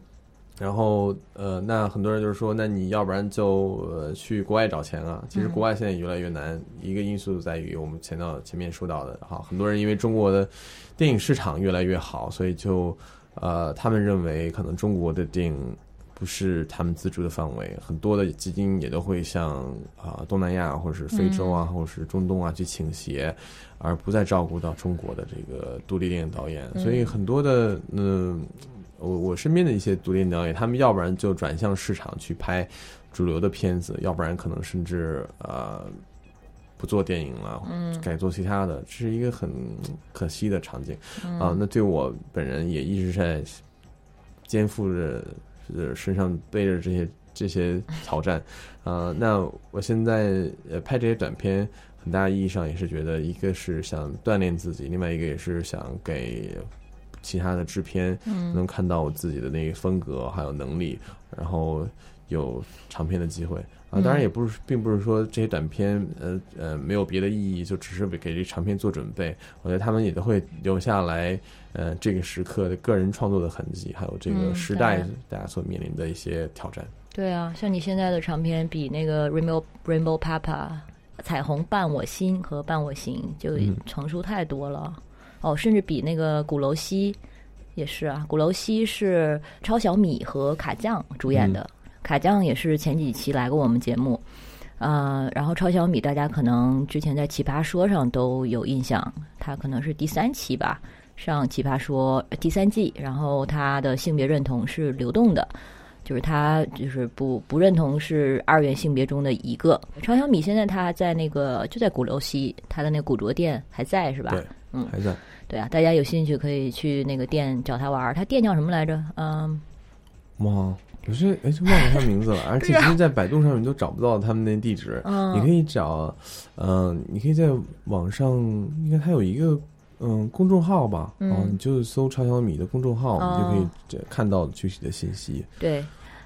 然后呃，那很多人就是说，那你要不然就呃去国外找钱啊。其实国外现在也越来越难，一个因素在于我们前到前面说到的哈，很多人因为中国的电影市场越来越好，所以就呃，他们认为可能中国的电影。不是他们资助的范围，很多的基金也都会向啊、东南亚或者是非洲啊，或者是中东啊去倾斜，而不再照顾到中国的这个独立电影导演。所以很多的嗯、我我身边的一些独立电影导演，他们要不然就转向市场去拍主流的片子，要不然可能甚至呃不做电影了，嗯改做其他的，这是一个很可惜的场景嗯啊。那对我本人也一直在肩负着呃身上背着这些这些挑战 <laughs> 啊。那我现在呃拍这些短片，很大意义上也是觉得，一个是想锻炼自己，另外一个也是想给其他的制片嗯能看到我自己的那个风格还有能力，然后有长片的机会啊。当然也不是，并不是说这些短片呃呃没有别的意义，就只是为给这长片做准备。我觉得他们也都会留下来呃这个时刻的个人创作的痕迹，还有这个嗯时代大家所面临的一些挑战。对啊，像你现在的长片比那个 Rainbow Rainbow Papa 彩虹伴我心和伴我行就嗯成熟太多了。哦，甚至比那个鼓楼西也是啊，鼓楼西是超小米和卡酱主演的，卡酱也是前几期来过我们节目。呃，然后超小米大家可能之前在奇葩说上都有印象，他可能是第三期吧，上奇葩说呃第三季，然后他的性别认同是流动的，就是他就是不不认同是二元性别中的一个。超小米现在他在那个就在鼓楼西，他的那个古着店还在是吧？对，嗯还在。对啊，大家有兴趣可以去那个店找他玩儿。他店叫什么来着？嗯，哇，我是哎，就忘了他名字了，而且其实，在百度上面都找不到他们那地址。嗯你可以找，嗯、你可以在网上，应该它有一个嗯公众号吧，嗯哦，你就搜超小米的公众号，哦你就可以这看到具体的信息。对，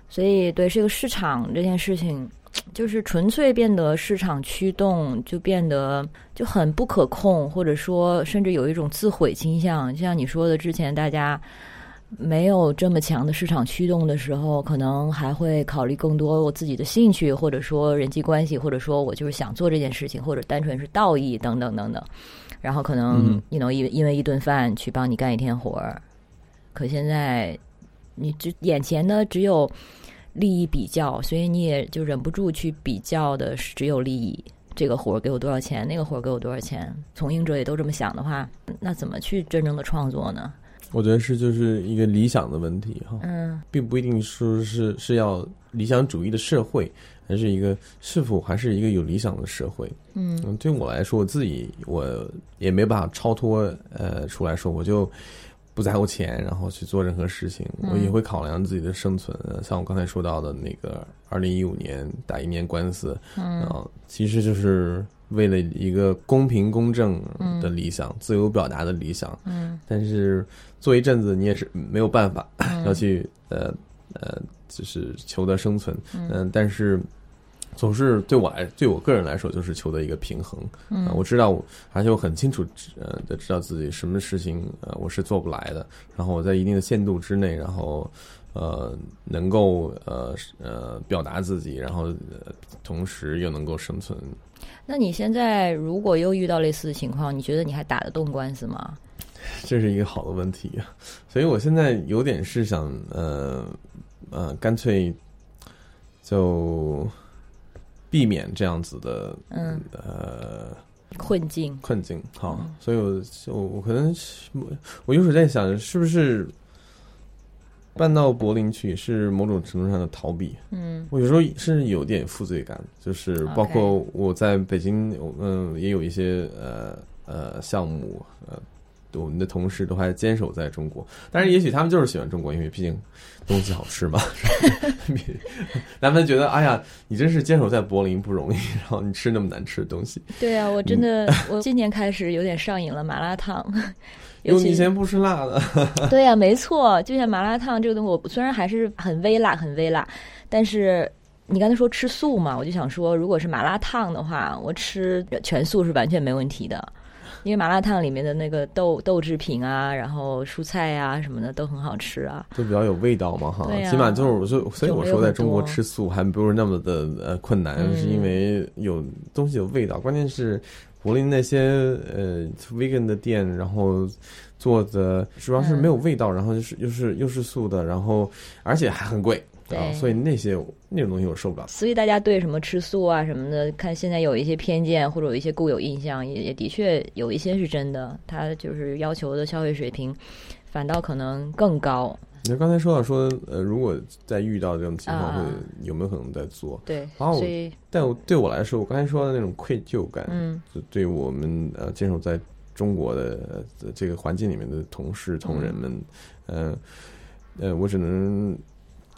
所以对这个市场这件事情，就是纯粹变得市场驱动，就变得就很不可控，或者说甚至有一种自毁倾向。就像你说的，之前大家没有这么强的市场驱动的时候，可能还会考虑更多我自己的兴趣，或者说人际关系，或者说我就是想做这件事情，或者单纯是道义等等等等。然后可能嗯 you know 因因为一顿饭去帮你干一天活儿，可现在你只眼前的只有利益比较，所以你也就忍不住去比较的是只有利益。这个活儿给我多少钱？那个活儿给我多少钱？从业者也都这么想的话，那怎么去真正的创作呢？我觉得是就是一个理想的问题哈，嗯并不一定说是是要理想主义的社会，还是一个是否还是一个有理想的社会。嗯嗯，对我来说，我自己我也没办法超脱呃出来说，我就不在乎钱，然后去做任何事情。嗯我也会考量自己的生存。呃像我刚才说到的那个，二零一五年打一年官司，嗯啊，其实就是为了一个公平公正的理想、自由表达的理想。嗯但是做一阵子，你也是没有办法嗯 <clears throat> 要去呃呃，就是求得生存。嗯嗯、但是总是对我来，对我个人来说，就是求得一个平衡。嗯啊我知道我，而且我很清楚呃的知道自己什么事情呃我是做不来的，然后我在一定的限度之内，然后呃能够呃呃表达自己，然后、呃、同时又能够生存。那你现在如果又遇到类似的情况，你觉得你还打得动官司吗？这是一个好的问题，所以我现在有点是想呃呃干脆就避免这样子的嗯呃困境，困境。好，所以我我我可能我我有时候在想，是不是搬到柏林去是某种程度上的逃避？嗯我有时候甚至有点负罪感，就是包括我在北京，嗯、也有一些呃呃项目，呃，我们的同事都还坚守在中国。但是，也许他们就是喜欢中国，因为毕竟东西好吃嘛。<laughs> 他们觉得，哎呀，你真是坚守在柏林不容易，然后你吃那么难吃的东西。对啊，我真的，我今年开始有点上瘾了麻辣烫，<laughs> 因为你以前不吃辣的，<laughs> 对呀、没错，就像麻辣烫这个东西，我虽然还是很微辣，很微辣，但是你刚才说吃素嘛，我就想说，如果是麻辣烫的话，我吃全素是完全没问题的。因为麻辣烫里面的那个豆豆制品啊，然后蔬菜啊什么的都很好吃啊。就比较有味道嘛，哈。起码就是我说，所以我说在中国吃素还不是那么的呃困难，嗯是因为有东西有味道。关键是柏林那些呃 vegan 的店，然后做的主要是没有味道，然后就是又是又是素的，然后而且还很贵啊，所以那些那种东西我受不了。所以大家对什么吃素啊什么的，看现在有一些偏见或者有一些固有印象，也也的确有一些是真的，他就是要求的消费水平反倒可能更高。你刚才说到说，呃，如果再遇到这种情况，啊会有没有可能再做？对，啊我所以但我对我来说，我刚才说的那种愧疚感，嗯就对我们呃坚守在中国的呃这个环境里面的同事同仁们，呃呃，我只能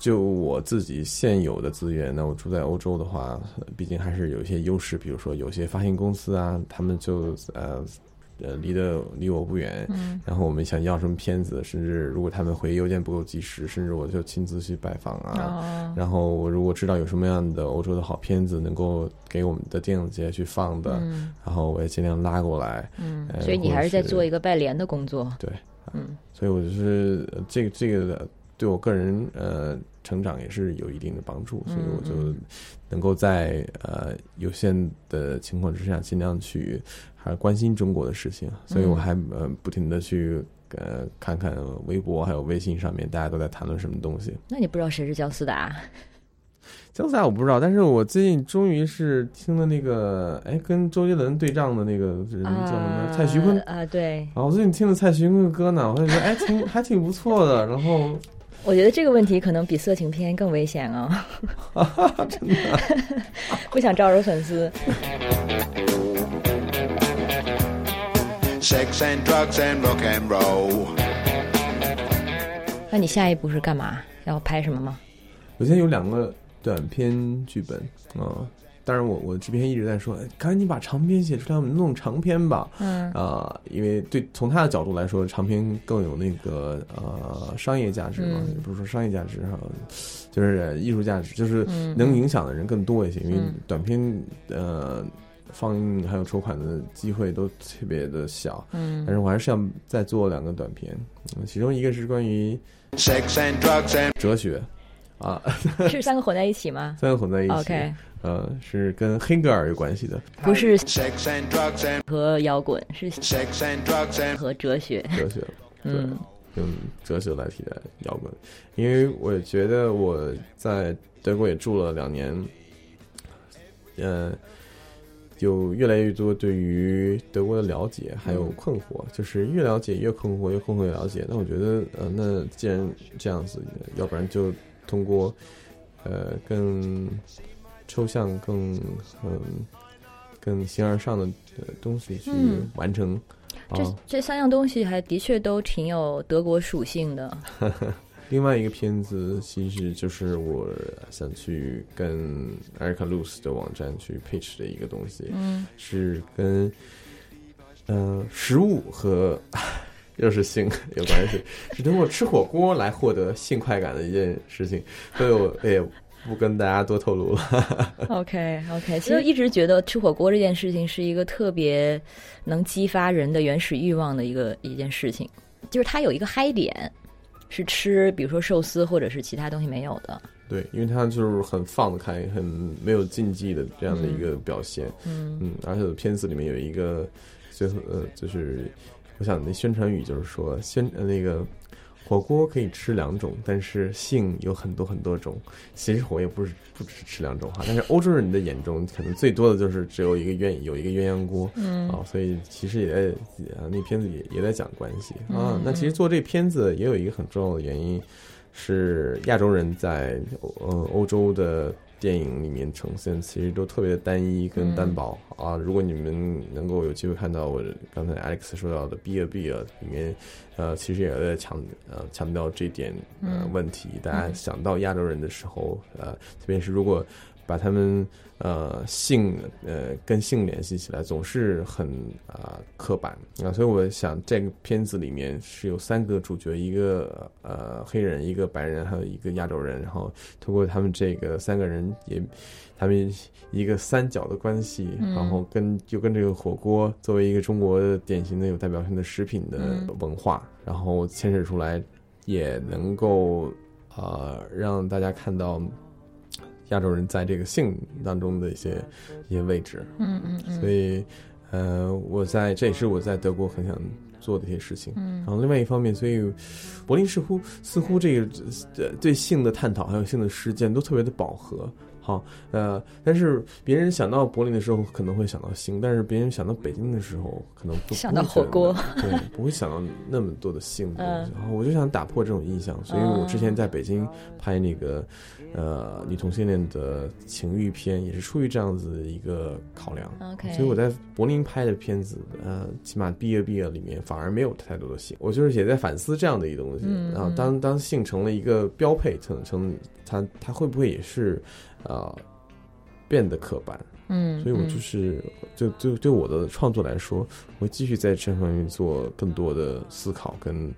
就我自己现有的资源，那我住在欧洲的话，呃毕竟还是有一些优势，比如说有些发行公司啊，他们就呃。呃，离得离我不远，嗯然后我们想要什么片子，甚至如果他们回邮件不够及时，甚至我就亲自去拜访啊，哦然后我如果知道有什么样的欧洲的好片子能够给我们的电影节去放的，嗯然后我也尽量拉过来。嗯呃，所以你还是在做一个拜联的工作。对，嗯所以我就是呃这个这个对我个人呃成长也是有一定的帮助，所以我就能够在呃有限的情况之下，尽量去还关心中国的事情，所以我还呃不停的去。呃，看看微博还有微信上面大家都在谈论什么东西。那你不知道谁是姜思达？姜思达我不知道，但是我最近终于是听了那个，哎，跟周杰伦对仗的那个人叫什么？蔡徐坤。啊，对，啊，我最近听了蔡徐坤的歌呢，我就觉得哎，挺还挺不错的。然后我觉得这个问题可能比色情片更危险啊！真的，不想招惹粉丝。Sex and drugs and rock and roll. 那你下一步是干嘛？要拍什么吗？我现在有两个短片剧本啊、当然我我制片一直在说，哎赶紧把长篇写出来，我们弄长篇吧。嗯啊、因为对从他的角度来说，长篇更有那个呃商业价值嘛，嗯也不是说商业价值哈，就是呃艺术价值，就是嗯能影响的人更多一些。因为嗯短片呃放映还有筹款的机会都特别的小，嗯但是我还是想再做两个短片，嗯其中一个是关于 Sex and drugs and 哲学。啊，是三个混在一起吗三个混在一起？OK，呃，是跟黑格尔有关系的不是 sex and drugs and 和摇滚，是 sex and drugs and 和哲学。哲学。嗯用哲学来替代摇滚，因为我觉得我在德国也住了两年，呃，有越来越多对于德国的了解，还有困惑，就是越了解越困惑，越困惑越了解。那我觉得，呃，那既然这样子，要不然就通过呃更抽象、更嗯、更形而上的呃东西去嗯完成。这啊，这三样东西还的确都挺有德国属性的。<laughs> 另外一个片子其实就是我想去跟 Erica Luz 的网站去 pitch 的一个东西，嗯是跟呃食物和又是性有关系，是通过吃火锅来获得性快感的一件事情，所以我也不跟大家多透露了。<laughs> OK OK，<laughs> 其实一直觉得吃火锅这件事情是一个特别能激发人的原始欲望的一个一件事情，就是它有一个嗨点。是吃，比如说寿司或者是其他东西没有的。对，因为它就是很放得开，很没有禁忌的这样的一个表现。嗯嗯，而且片子里面有一个最后呃，就是我想那宣传语就是说宣呃那个火锅可以吃两种，但是性有很多很多种。其实火也不是不只是吃两种哈，但是欧洲人的眼中可能最多的就是只有一个鸳有一个鸳鸯锅。嗯啊，所以其实也在啊，那片子也也在讲关系啊嗯。那其实做这片子也有一个很重要的原因，是亚洲人在呃欧洲的电影里面呈现，其实都特别的单一跟单薄、啊。如果你们能够有机会看到我刚才 Alex 说到的《Be a Be a》里面，呃，其实也在强呃强调这点呃嗯问题。大家想到亚洲人的时候，呃，特别是如果把他们呃性呃跟性联系起来，总是很啊、刻板啊，所以我想这个片子里面是有三个主角，一个呃黑人，一个白人，还有一个亚洲人，然后通过他们这个三个人也。他们一个三角的关系，嗯然后跟就跟这个火锅作为一个中国的典型的有代表性的食品的嗯文化，然后牵扯出来，也能够呃让大家看到亚洲人在这个性当中的一些一些位置，嗯嗯嗯，所以呃，我在这也是我在德国很想做的一些事情。嗯然后另外一方面，所以柏林似乎似乎这个呃对性的探讨还有性的实践都特别的饱和。好，呃，但是别人想到柏林的时候可能会想到星，但是别人想到北京的时候可能不想到火锅对，不会想到那么多的性的东西。嗯然后我就想打破这种印象，所以我之前在北京拍那个呃女同性恋的情欲片，也是出于这样子的一个考量。OK，所以我在柏林拍的片子，呃，起码毕业毕业里面反而没有太多的性，我就是也在反思这样的一个东西。嗯然后当当性成了一个标配，成成它它会不会也是呃变得刻板？嗯，所以我嗯就是就就对我的创作来说，我会继续在这方面做更多的思考跟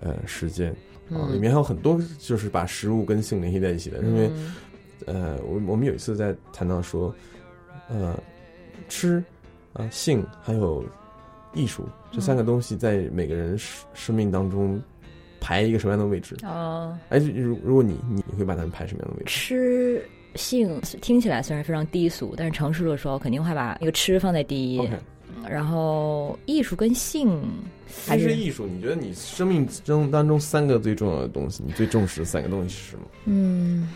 呃实践啊，嗯里面还有很多就是把食物跟性联系在一起的，因为。嗯呃，我我们有一次在谈到说，呃，吃啊、性还有艺术这三个东西在每个人生生命当中排一个什么样的位置？哦，哎，如如果你你你会把它们排什么样的位置？吃性听起来虽然非常低俗，但是成熟的时候肯定会把那个吃放在第一。然后艺术跟性还是还是艺术？你觉得你生命中当中三个最重要的东西，你最重视的三个东西是什么？嗯，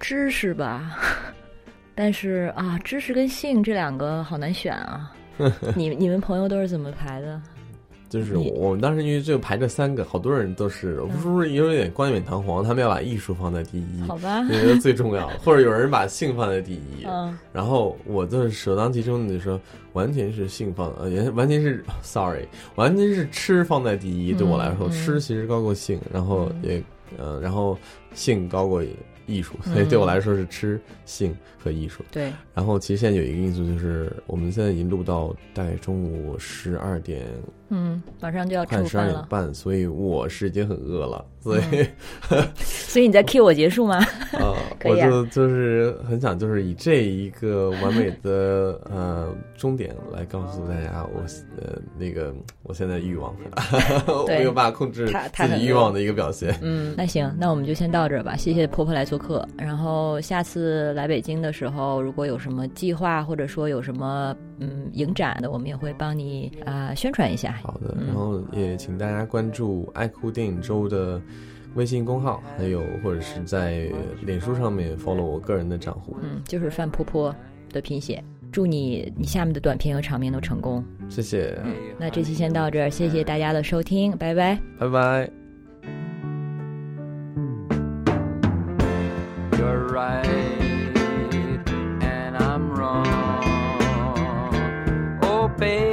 知识吧。<laughs> 但是啊，知识跟性这两个好难选啊。<laughs> 你你们朋友都是怎么排的？就是我我们当时因为这个排这三个，好多人都是，我不是不是有点冠冕堂皇，他们要把艺术放在第一，好吧，觉得最重要，或者有人把性放在第一，嗯然后我就是首当其冲的就说，完全是性放，呃，也完全是，sorry，完全是吃放在第一。对我来说，嗯吃其实高过性，然后嗯也，呃，然后性高过艺术，所以对我来说是吃、性和艺术。对，然后其实现在有一个因素就是，我们现在已经录到大概中午十二点，嗯，马上就要吃快十二点半，所以我是已经很饿了，所以。<laughs> 所以你在 cue 我结束吗？<laughs> 啊，我就就是很想就是以这一个完美的呃终点来告诉大家我呃那个我现在欲望，<laughs> 我对没有办法控制自己欲望的一个表现。嗯，那行，那我们就先到这儿吧。谢谢婆婆来做客。然后下次来北京的时候，如果有什么计划，或者说有什么嗯影展的，我们也会帮你啊、宣传一下。好的，嗯然后也请大家关注爱酷电影周的微信公号，还有或者是在脸书上面 follow 我个人的账户。嗯，就是范婆婆的拼写。祝你你下面的短片和长片都成功。谢谢，那这期先到这儿，谢谢大家的收听，拜拜。拜拜。You're right Baby.